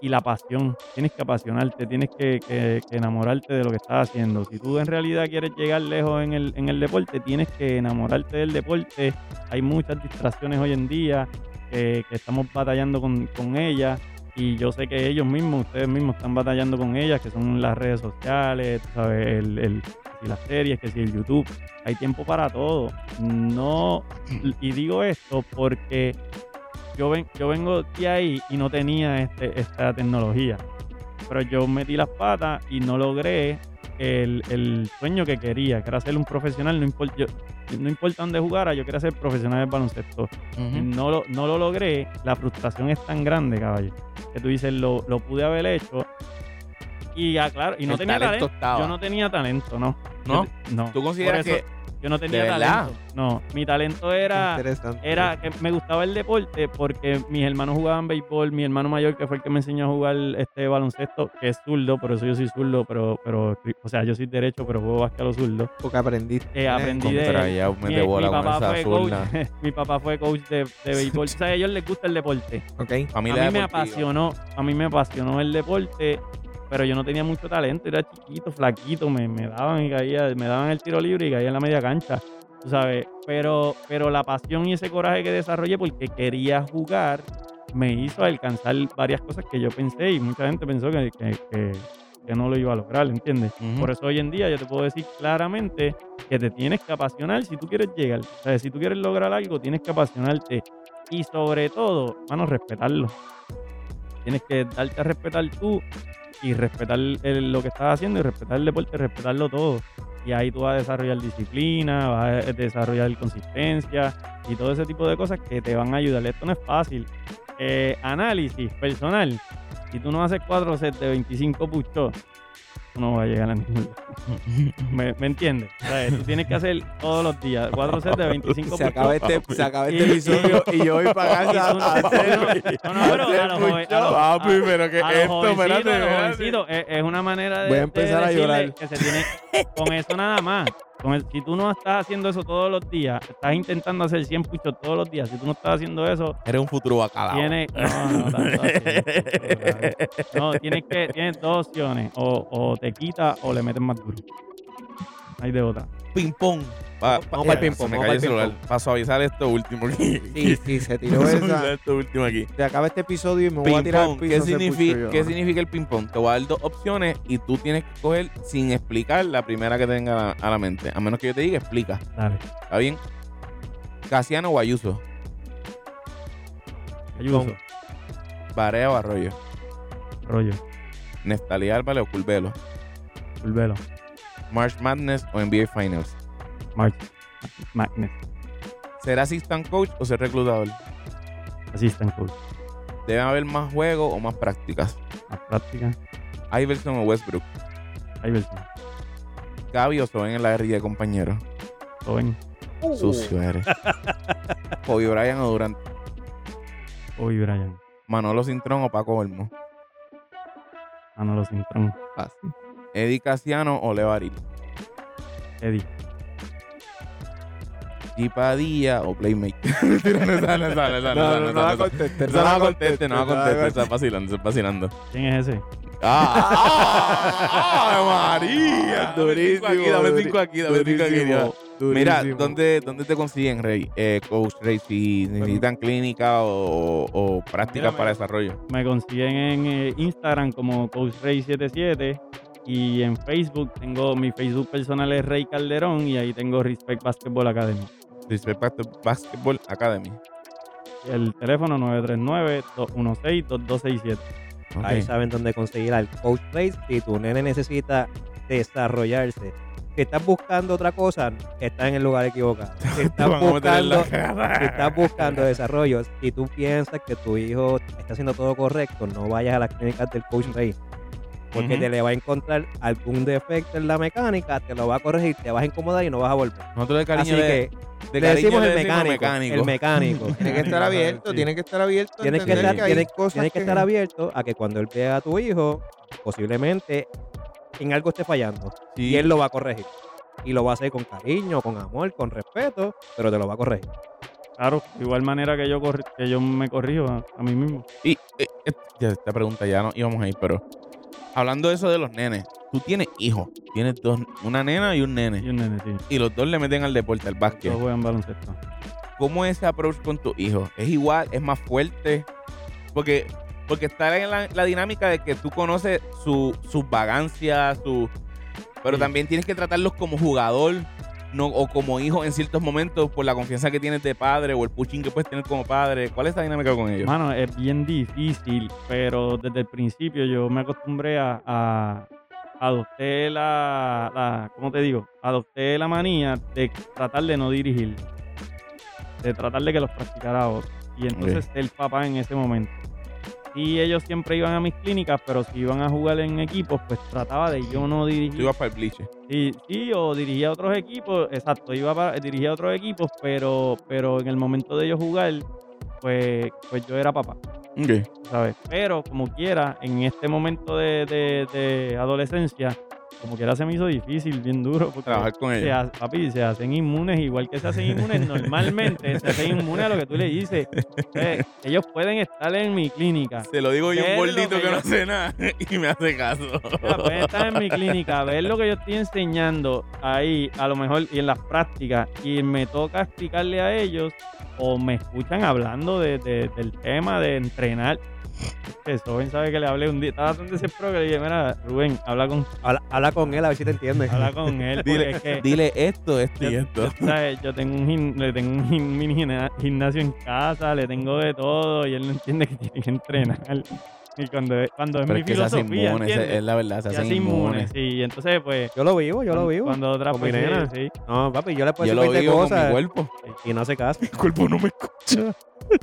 S4: y la pasión. Tienes que apasionarte, tienes que enamorarte de lo que estás haciendo. Si tú en realidad quieres llegar lejos en el, en el deporte, tienes que enamorarte del deporte. Hay muchas distracciones hoy en día que, estamos batallando con, con ellas. Y yo sé que ellos mismos, ustedes mismos están batallando con ellas, que son las redes sociales, sabes, el, si las series, que si el YouTube. Hay tiempo para todo. No, y digo esto porque yo, ven, yo vengo de ahí y no tenía este, esta tecnología. Pero yo metí las patas y no logré el, el sueño que quería, que era ser un profesional. No, impor- yo- no importa dónde jugara, yo quería ser profesional del baloncesto. Y no, lo, no lo logré. La frustración es tan grande, caballo, que tú dices, lo, lo pude haber hecho. Y, ah, claro, y no
S2: El
S4: tenía
S2: talento.
S4: Yo no tenía talento, no.
S2: ¿No?
S4: Yo- no.
S2: ¿Tú consideras
S4: eso
S2: que
S4: Yo no tenía talento. No, mi talento era
S3: Interesante.
S4: era que me gustaba el deporte porque mis hermanos jugaban béisbol, mi hermano mayor que fue el que me enseñó a jugar este baloncesto, que es zurdo, por eso yo soy zurdo, pero, pero o sea, yo soy derecho, pero juego básquet a lo zurdo.
S3: Porque aprendiste.
S4: Eh, aprendí de Mi,
S2: de bola
S4: mi
S2: con
S4: papá fue coach,
S2: zurda? (laughs)
S4: mi papá fue coach de, de (laughs) béisbol. o sea, a ellos les gusta el deporte.
S3: Ok.
S2: Familia
S4: a mí me apasionó, a mí me apasionó el deporte, pero yo no tenía mucho talento, era chiquito, flaquito, me, me daban y caía, me daban el tiro libre y caía en la media cancha, tú sabes, pero, pero la pasión y ese coraje que desarrollé porque quería jugar me hizo alcanzar varias cosas que yo pensé y mucha gente pensó que, que- que- que no lo iba a lograr, ¿entiendes? Por eso hoy en día yo te puedo decir claramente que te tienes que apasionar si tú quieres llegar. O sea, si tú quieres lograr algo, tienes que apasionarte. Y sobre todo, mano, respetarlo. Tienes que darte a respetar tú y respetar lo que estás haciendo y respetar el deporte, respetarlo todo. Y ahí tú vas a desarrollar disciplina, vas a desarrollar consistencia y todo ese tipo de cosas que te van a ayudar. Esto no es fácil. Eh, análisis personal. Si tú no haces cuatro sets de 25 push-ups, tú no vas a llegar a ningún lado. (laughs) ¿Me, me entiendes? O sea, tú tienes que hacer todos los días cuatro sets de 25
S3: Se acaba este, se acaba
S4: Y-
S3: este episodio y yo voy para (laughs) casa a hacer.
S4: No, no, pero a los
S2: Papi, pero que esto, espérate,
S4: es, es una manera de,
S3: Voy a
S4: de
S3: empezar a llorar.
S4: que se tiene con eso nada más. Si tú no estás haciendo eso todos los días, estás intentando hacer 100 puchos todos los días, si tú no estás haciendo eso,
S2: Eres un futuro bacalao.
S4: tienes no, no, tanto así, no, tienes que tienes dos opciones, o, o te quitas o le metes más duro. Hay de otra.
S2: Ping pong. Va-
S1: Vamos
S2: va-
S1: pa'l ping
S2: se
S1: pong,
S2: me cayó el celular. Para suavizar esto último aquí. (laughs)
S3: Sí, sí, se tiró
S2: Para suavizar
S3: esa.
S2: esto último aquí.
S3: Se acaba este episodio y me voy a tirar al piso.
S2: ¿Qué significa, ¿Qué significa el ping pong? Te voy a dar dos opciones y tú tienes que coger sin explicar la primera que tenga a la, a la mente. A menos que yo te diga, explica.
S4: Dale.
S2: ¿Está bien? Casiano o Ayuso.
S4: Ayuso,
S2: Barea o Arroyo.
S4: rollo,
S2: Neftalí Álvarez o Culvelo.
S4: Fulvelo,
S2: March Madness o NBA Finals.
S4: March, Magnet,
S2: ¿Ser assistant coach o ser reclutador?
S4: Assistant Coach,
S2: ¿Debe haber más juegos o más prácticas?
S4: la práctica,
S2: Iverson o Westbrook.
S4: Iverson,
S2: Gaby o Soben en la guerrilla de compañeros.
S4: joven,
S2: Sucio eres. (laughs) Kobe Bryant o Durant.
S4: Kobe Bryant,
S2: Manolo Cintrón o Paco Olmo.
S4: Manolo Cintrón.
S3: Fácil.
S2: Eddie Casiano o Leo Aril.
S4: Eddie.
S2: Padilla o Playmaker. (laughs) No sale, no no no sale, no sale.
S3: conteste.
S2: No la conteste, no la conteste. Está vacilando, está vacilando.
S4: ¿Quién es ese?
S2: ¡Ah! ¡Ay, María! (laughs)
S3: Durísimo,
S2: Dame cinco aquí, dame cinco aquí, dame cinco aquí. Mira. ¿dónde, ¿dónde te consiguen, Rey? Eh, Coach Rey, si necesitan clínica o, o prácticas
S4: Mírame.
S2: para desarrollo.
S4: Me consiguen en eh, Instagram como CoachRay77 y en Facebook tengo mi Facebook personal es Rey Calderón y ahí tengo Respect Basketball Academy.
S2: Respect Basketball Academy.
S4: El teléfono 939-216-2267.
S2: Ok.
S1: Ahí saben dónde conseguir al Coach Race. Si tu nene necesita desarrollarse, si estás buscando otra cosa, estás en el lugar equivocado. (laughs) Si estás buscando, si estás buscando desarrollo, si tú piensas que tu hijo está haciendo todo correcto, no vayas a las clínicas del Coach Ray. Porque te le va a encontrar algún defecto en la mecánica, te lo va a corregir, te vas a incomodar y no vas a volver.
S2: Nosotros de cariño
S1: Así
S2: le,
S1: que
S2: de
S1: le decimos el
S2: decimos
S1: mecánico, El mecánico. (laughs)
S3: Tiene que estar abierto,
S4: Sí.
S3: tiene que estar abierto. a
S1: Tienes que estar,
S3: hay
S1: tienes,
S3: cosas
S1: tienes que estar abierto a que cuando él vea a tu hijo, posiblemente en algo esté fallando.
S2: Sí.
S1: Y él lo va a corregir. Y lo va a hacer con cariño, con amor, con respeto, pero te lo va a corregir.
S4: Claro, de igual manera que yo, corri- que yo me corrijo a, a mí mismo.
S2: Y eh, eh, ya esta pregunta ya no íbamos a ir, pero hablando de eso de los nenes, tú tienes hijos, tienes dos, una nena y un
S4: Y
S2: nene,
S4: un nene, sí.
S2: y los dos le meten al deporte, al básquet.
S4: Todos juegan baloncesto.
S2: ¿Cómo es ese approach con tu hijo? ¿Es igual? ¿Es más fuerte? Porque, porque está en la, la dinámica de que tú conoces su- sus vagancias, su, pero
S4: Sí.
S2: también tienes que tratarlos como jugador no, o como hijo en ciertos momentos por la confianza que tienes de padre o el pushing que puedes tener como padre. ¿Cuál es la dinámica con ellos?
S4: Mano, es bien difícil, pero desde el principio yo me acostumbré a, a adopté la, la, ¿cómo te digo? Adopté la manía de tratar de no dirigir, de tratar de que los practicara otro. Y entonces el papá en ese momento. Y ellos siempre iban a mis clínicas, pero si iban a jugar en equipos, pues trataba de yo no dirigir.
S2: Tú ibas para el bleacher.
S4: Sí, sí, o dirigía a otros equipos, exacto, iba para, dirigía a otros equipos, pero, pero en el momento de ellos jugar, pues, pues yo era papá,
S2: Ok.
S4: ¿sabes? Pero como quiera, en este momento de, de- de adolescencia, como quiera se me hizo difícil, bien duro, porque
S2: Trabajar con
S4: se,
S2: ellos.
S4: ha- papi, se hacen inmunes, igual que se hacen inmunes (laughs) normalmente, se hacen inmunes a lo que tú le dices. Ellos pueden estar en mi clínica,
S2: Se lo digo yo un
S4: ¿Qué es lo
S2: gordito
S4: que
S2: que
S4: yo-
S2: no hace nada (laughs) y me hace caso.
S4: Pueden estar en mi clínica, ver lo que yo estoy enseñando ahí, a lo mejor, y en las prácticas, y me toca explicarle a ellos, o me escuchan hablando de, de- del tema de entrenar. Que Soben sabe que le hablé un día, estaba tan desesperado que le dije, mira, Rubén, habla con,
S1: Habla, habla con él a ver si te entiende.
S4: habla con él,
S2: Dile,
S4: es que
S2: dile esto, esto
S4: yo,
S2: y esto.
S4: yo, ¿sabes? yo tengo un, gim- le tengo un gim- mini gimna- gimnasio en casa, le tengo de todo, y él no entiende que tiene que entrenar. Y cuando, cuando es
S2: Pero
S4: mi
S2: es que se hace
S4: filosofía,
S2: inmune,
S4: ¿entiendes?
S2: es la verdad, se
S4: Se
S2: hacen
S4: hace inmune,
S2: inmunes.
S4: sí, y entonces pues...
S1: Yo lo vivo, yo lo vivo.
S4: Cuando otra
S1: nena.
S4: sí.
S1: No, papi, yo le puedo
S2: Yo
S1: decir
S2: lo
S1: 20
S2: digo con mi
S1: cosas
S2: cuerpo.
S1: y no hace caso.
S2: Mi cuerpo no me escucha.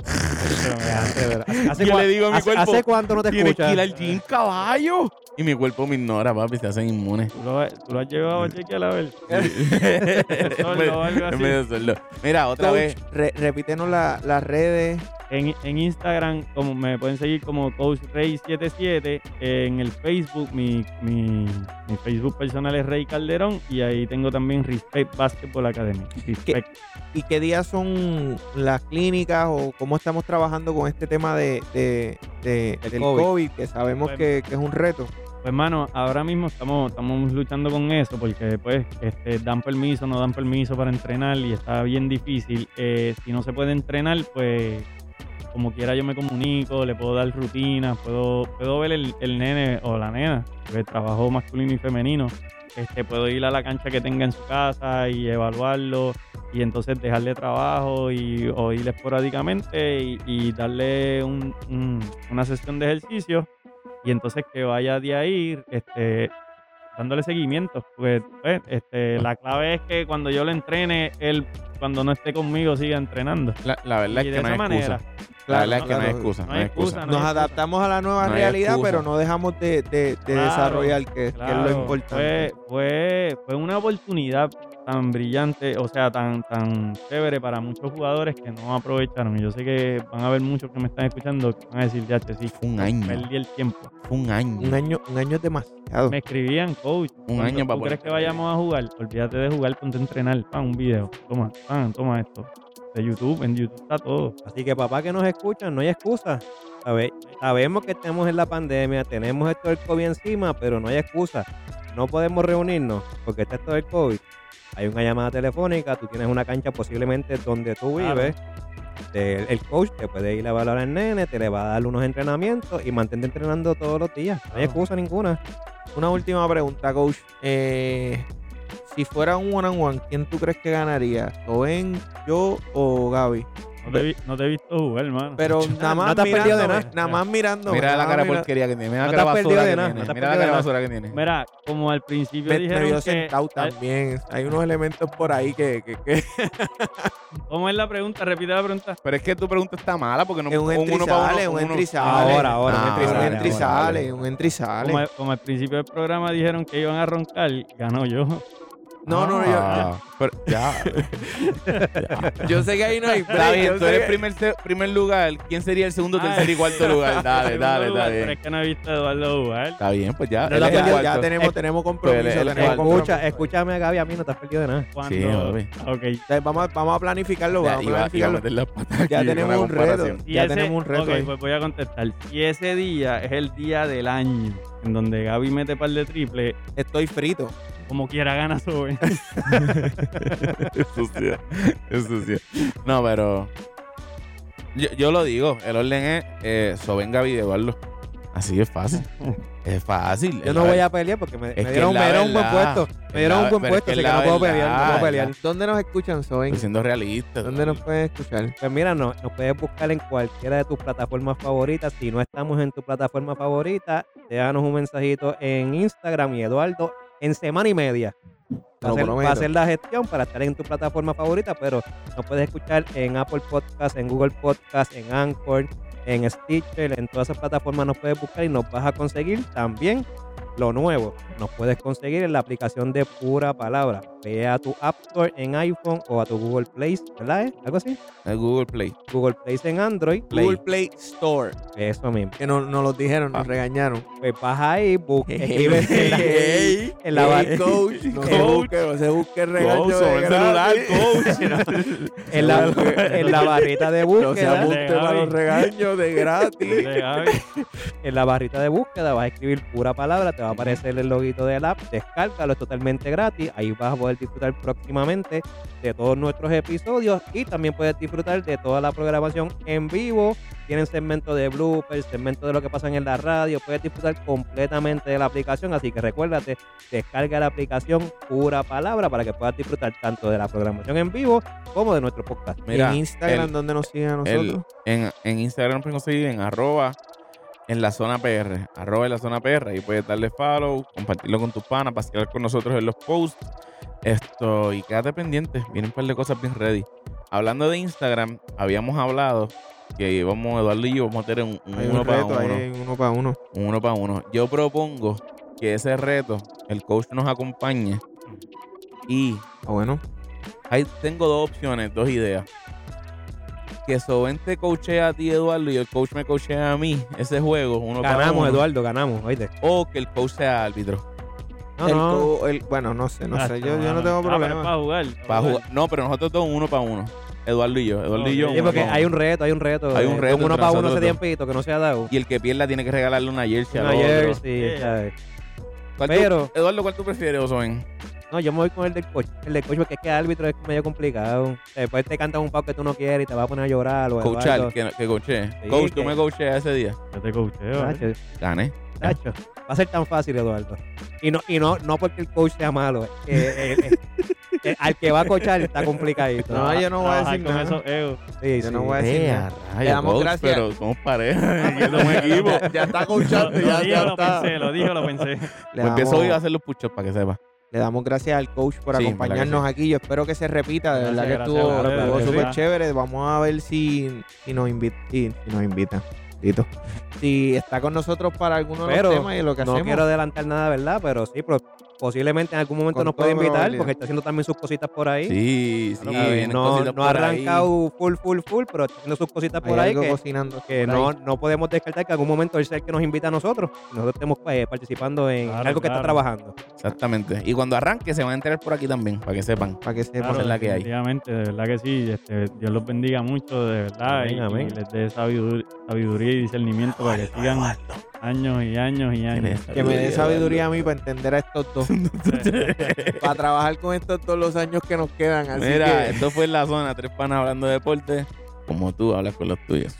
S1: Hace ver- ¿Hace,
S2: Yo le digo a mi
S1: hace-
S2: cuerpo,
S1: ¿Hace cuánto no te
S2: Tienes
S1: escuchas?
S2: que ir al gym, caballo. Y mi cuerpo me ignora, papi, se hacen inmunes.
S4: ¿Tú lo, tú lo has llevado a chequear a ver?
S2: Es
S4: sordo o algo así.
S2: medio sordo. Mira, otra
S3: Coach,
S2: vez.
S3: re- repítenos la- las redes.
S4: En, en Instagram como me pueden seguir como CoachRay77. En el Facebook, mi, mi, mi Facebook personal es Rey Calderón. Y ahí tengo también Respect Basketball Academy. Respect.
S3: ¿Y qué días son las clínicas o cómo estamos trabajando con este tema de, de- de-
S1: Del
S3: del
S1: COVID.
S3: COVID, que sabemos
S4: Bueno.
S3: que, que es un reto?
S4: Pues hermano, ahora mismo estamos, estamos luchando con eso porque pues este, dan permiso, no dan permiso para entrenar y está bien difícil. Eh, si no se puede entrenar, pues como quiera yo me comunico, le puedo dar rutinas, puedo, puedo ver el, el nene o la nena, porque trabajo masculino y femenino. Este, puedo ir a la cancha que tenga en su casa y evaluarlo y entonces dejarle trabajo y, o ir esporádicamente y, y darle un- un- una sesión de ejercicio y entonces que vaya de ahí este, dándole seguimiento. Pues, pues, este, la clave es que cuando yo lo entrene, él cuando no esté conmigo siga entrenando.
S2: La, la verdad
S4: y
S2: es
S4: de
S2: que no
S4: esa
S2: hay
S4: manera,
S2: excusa. La verdad es
S3: Claro,
S2: que no hay excusa.
S4: No hay excusa, no
S3: Nos
S4: hay
S3: adaptamos a la nueva realidad, pero no dejamos de, de- de
S4: Claro,
S3: desarrollar, que, que es lo importante.
S4: Fue, fue, fue una oportunidad tan brillante, o sea, tan, tan chévere para muchos jugadores que no aprovecharon. Y yo sé que van a haber muchos que me están escuchando que van a decir, ya, che, sí,
S2: Fue un año.
S4: perdí el tiempo.
S2: Fue un año.
S3: Un año, un año es demasiado.
S4: Me escribían, coach.
S2: Un
S4: ¿cuándo
S2: año para
S4: ¿Tú crees que vayamos a jugar? Olvídate de jugar, ponte a entrenar. Pan, un video. Toma, pan, toma esto. De YouTube, en YouTube está todo.
S1: Así que papá que nos escuchan, no hay excusa. Sabe- Sabemos que estamos en la pandemia, tenemos esto del COVID encima, pero no hay excusa. No podemos reunirnos porque está esto del COVID. Hay una llamada telefónica, tú tienes una cancha posiblemente donde tú
S4: Claro.
S1: vives. El, el coach te puede ir a evaluar al nene, te le va a dar unos entrenamientos y mantente entrenando todos los días. No hay excusa ninguna.
S3: Una última pregunta, coach. Eh, si fuera un one on one, ¿quién tú crees que ganaría? ¿Soben, yo o Gaby?
S4: No te, vi- no te he visto jugar, hermano.
S3: Pero (laughs) nada más
S1: no te has perdido de nada.
S3: Nada más mirándome.
S2: Mira la cara de
S3: mira-
S2: porquería que tiene. Mira la cara basura que tiene. Mira la cara
S1: de
S2: basura que tiene.
S4: Mira, como al principio
S3: Me, me
S4: dijeron
S3: vio
S4: que...
S3: sentado también. Hay unos elementos por ahí que, que, que- (laughs)
S4: ¿Cómo es la pregunta? Repite la pregunta.
S2: Pero es que tu pregunta está mala porque no
S3: es un
S2: uno
S3: entry
S2: pa' uno,
S3: sale, un entry sale.
S1: Ahora, ahora,
S2: Ah,
S1: un entry sale,
S3: un entry sale.
S4: Como, como al principio del programa dijeron que iban a roncar, ganó yo.
S3: No, no, yo,
S2: Ah, pero ya.
S3: yo, (laughs) yo sé que ahí no hay (laughs)
S2: Está
S3: break,
S2: bien,
S3: yo
S2: tú eres
S3: que-
S2: primer, primer lugar. ¿Quién sería el segundo,
S4: Ah,
S2: tercer y cuarto lugar? (laughs) Dale, dale,
S4: lugar,
S2: dale.
S4: Pero es que no he visto a Eduardo jugar.
S2: Está bien, pues ya.
S1: No
S2: él
S1: la
S2: es el
S1: perdió,
S3: ya, tenemos, tenemos compromiso. Tenemos.
S1: Escucha, escúchame a Gaby, a mí no te has perdido de nada.
S2: Sí, papi.
S4: Ok.
S3: Entonces, vamos, a, vamos a planificarlo,
S2: Ya,
S3: vamos a
S2: iba, iba a
S3: planificarlo.
S2: meter las patas aquí
S3: Ya tenemos un reto. Ya
S4: ese-
S3: tenemos un reto
S4: ok,
S3: ahí.
S4: pues voy a contestar. Si ese día es el día del año en donde Gaby mete par de triple,
S3: Estoy frito.
S4: Como quiera gana Sobe. (laughs)
S2: Eso sí, eso sí. No, pero yo, yo lo digo, el orden es eh, Sobenga Gaby y Eduardo. Así es fácil. Es fácil.
S1: Yo no voy a pelear porque me, me dieron, me dieron un buen puesto.
S2: es
S1: Me dieron
S2: la-
S1: un buen puesto,
S2: que
S1: así que no puedo pelear, no puedo pelear.
S3: ¿Dónde nos escuchan, Soben?
S2: Siendo realista.
S3: ¿Dónde nos pueden escuchar?
S1: Pues mira, no, nos puedes buscar en cualquiera de tus plataformas favoritas. Si no estamos en tu plataforma favorita, déjanos un mensajito en Instagram y Eduardo en semana y media. Va a, va hacer la gestión para estar en tu plataforma favorita, pero nos puedes escuchar en Apple Podcast, en Google Podcast, en Anchor, en Stitcher, en todas esas plataformas nos puedes buscar y nos vas a conseguir también lo nuevo. Nos puedes conseguir en la aplicación de Pura Palabra. Ve a tu App Store en iPhone o a tu Google Play, ¿verdad? eh? ¿Algo así?
S2: El Google Play.
S1: Google Play en Android.
S3: Google Play Store.
S1: Eso mismo.
S3: Que nos nos lo dijeron, nos
S2: Ah.
S3: regañaron.
S1: Pues vas ahí, busca, escribe en la,
S3: Ey,
S1: en la
S3: ey,
S1: bar-
S3: coach, (laughs) no se
S1: Coach.
S3: busque, no se busque el regaño
S2: Coach, el celular,
S3: gratis. (laughs) (laughs)
S1: en la, en la barrita de
S3: No se
S1: búsqueda.
S3: apunte
S4: Gaby.
S3: para los regaños de gratis.
S1: En la barrita de búsqueda vas a escribir pura palabra, te va a aparecer el loguito del app, descárgalo, es totalmente gratis. Ahí vas a poder disfrutar próximamente de todos nuestros episodios y también puedes disfrutar de toda la programación en vivo. Tienen segmento de bloopers, segmento de lo que pasan en la radio, puedes disfrutar completamente de la aplicación, así que recuérdate, descarga la aplicación pura palabra para que puedas disfrutar tanto de la programación en vivo como de nuestro podcast.
S2: Mira,
S3: en Instagram,
S2: el-
S3: donde nos siguen a
S2: el-
S3: nosotros.
S2: en, en Instagram pueden conseguir en arroba en la zona PR, arroba en la zona PR, ahí puedes darle follow, compartirlo con tus panas, pasear con nosotros en los posts. Esto, y quédate pendiente, vienen un par de cosas bien ready. Hablando de Instagram, habíamos hablado que íbamos, Eduardo y yo, vamos a tener un, un uno
S3: un
S2: para uno.
S3: uno para uno.
S2: un uno para uno. Yo propongo que ese reto, el coach nos acompañe y
S3: Ah, bueno.
S2: Ahí tengo dos opciones, dos ideas. Que Soben te coachea a ti, Eduardo, y el coach me coachea a mí ese juego, uno
S1: Ganamos,
S2: uno.
S1: Eduardo, ganamos, oíste.
S2: O que el coach sea árbitro.
S1: No,
S3: El
S1: no.
S3: co- el- bueno, no sé, no
S4: Ah,
S3: sé. Yo, yo no tengo
S4: Ah, pero
S3: problema.
S4: Para jugar.
S2: Para jugar. No, pero nosotros dos uno para uno. Eduardo y yo. Eduardo y yo.
S1: Sí, porque hay un reto, hay un reto.
S2: Hay un
S1: eh,
S2: reto
S1: Uno para uno
S2: dos.
S1: tiempito que no se ha dado.
S2: Y el que pierda tiene que regalarle una jersey al
S1: Una jersey,
S4: Sí.
S1: ¿sabes?
S2: ¿Cuál tú-
S1: Pero-
S2: Eduardo, ¿cuál tú prefieres, Soben?
S1: No, yo me voy con el del coach. El del coach porque es que el árbitro es medio complicado. Después te cantan un pau que tú no quieres y te va a poner a llorar. O
S2: Coachar, que, que coachee.
S1: Sí,
S2: coach, tú
S1: que-
S2: me coacheas ese día.
S4: Yo te coacheo. ¿eh?
S2: Gané.
S1: tacho. Va a ser tan fácil, Eduardo. Y no, y no, no porque el coach sea malo. eh, eh, eh, (laughs) eh, al que va a coachar está complicadito.
S3: No, yo no voy a decir
S4: con
S3: nada.
S4: esos egos.
S1: Sí,
S3: Yo
S1: sí.
S3: no voy a decir nada.
S2: a
S3: Le
S2: rayos,
S3: damos
S2: coach,
S3: gracias.
S2: Pero somos pareja. (laughs) somos (laughs) equipo.
S3: Ya está
S4: Lo,
S3: coachando,
S4: lo
S3: ya,
S4: dije,
S3: ya
S4: lo
S3: está.
S4: pensé, lo dije, lo pensé.
S3: Le
S2: empiezo
S3: damos-
S2: hoy a hacer los push para que sepa.
S3: Le damos gracias al coach por
S2: Sí,
S3: acompañarnos aquí. Yo espero que se repita. De verdad que estuvo, súper chévere. Vamos a ver si, si nos invita. Si, si nos. Tito. Si está con nosotros para alguno de los temas y lo que
S1: no
S3: hacemos.
S1: quiero adelantar nada, ¿verdad? Pero sí, pero posiblemente en algún momento
S3: Con
S1: nos puede invitar porque está haciendo también sus cositas por ahí.
S2: Sí, sí.
S1: No, ha
S2: ahí.
S1: arrancado full, full, full, pero está haciendo sus cositas
S3: Hay
S1: por ahí que,
S3: cocinando.
S1: que
S3: por
S1: no,
S3: ahí.
S1: no podemos descartar que en algún momento él sea el que nos invita a nosotros. y Nosotros estemos eh, participando en
S4: Claro,
S1: algo que está trabajando.
S2: Exactamente. Y cuando arranque se van a enterar por aquí también, para que sepan.
S3: Para que sepan.
S2: Es la que hay.
S4: de verdad que sí. Este, Dios los bendiga mucho, de verdad.
S1: Amén,
S4: y,
S1: amén.
S4: y les dé sabidur- sabiduría y discernimiento para que sigan años y años y años.
S3: Que me dé sabiduría a mí para entender a estos dos. (laughs) para trabajar con estos dos los años que nos quedan. Así
S2: Mira,
S3: que
S2: esto fue en la zona, tres panas hablando de deporte, como tú hablas con los tuyos.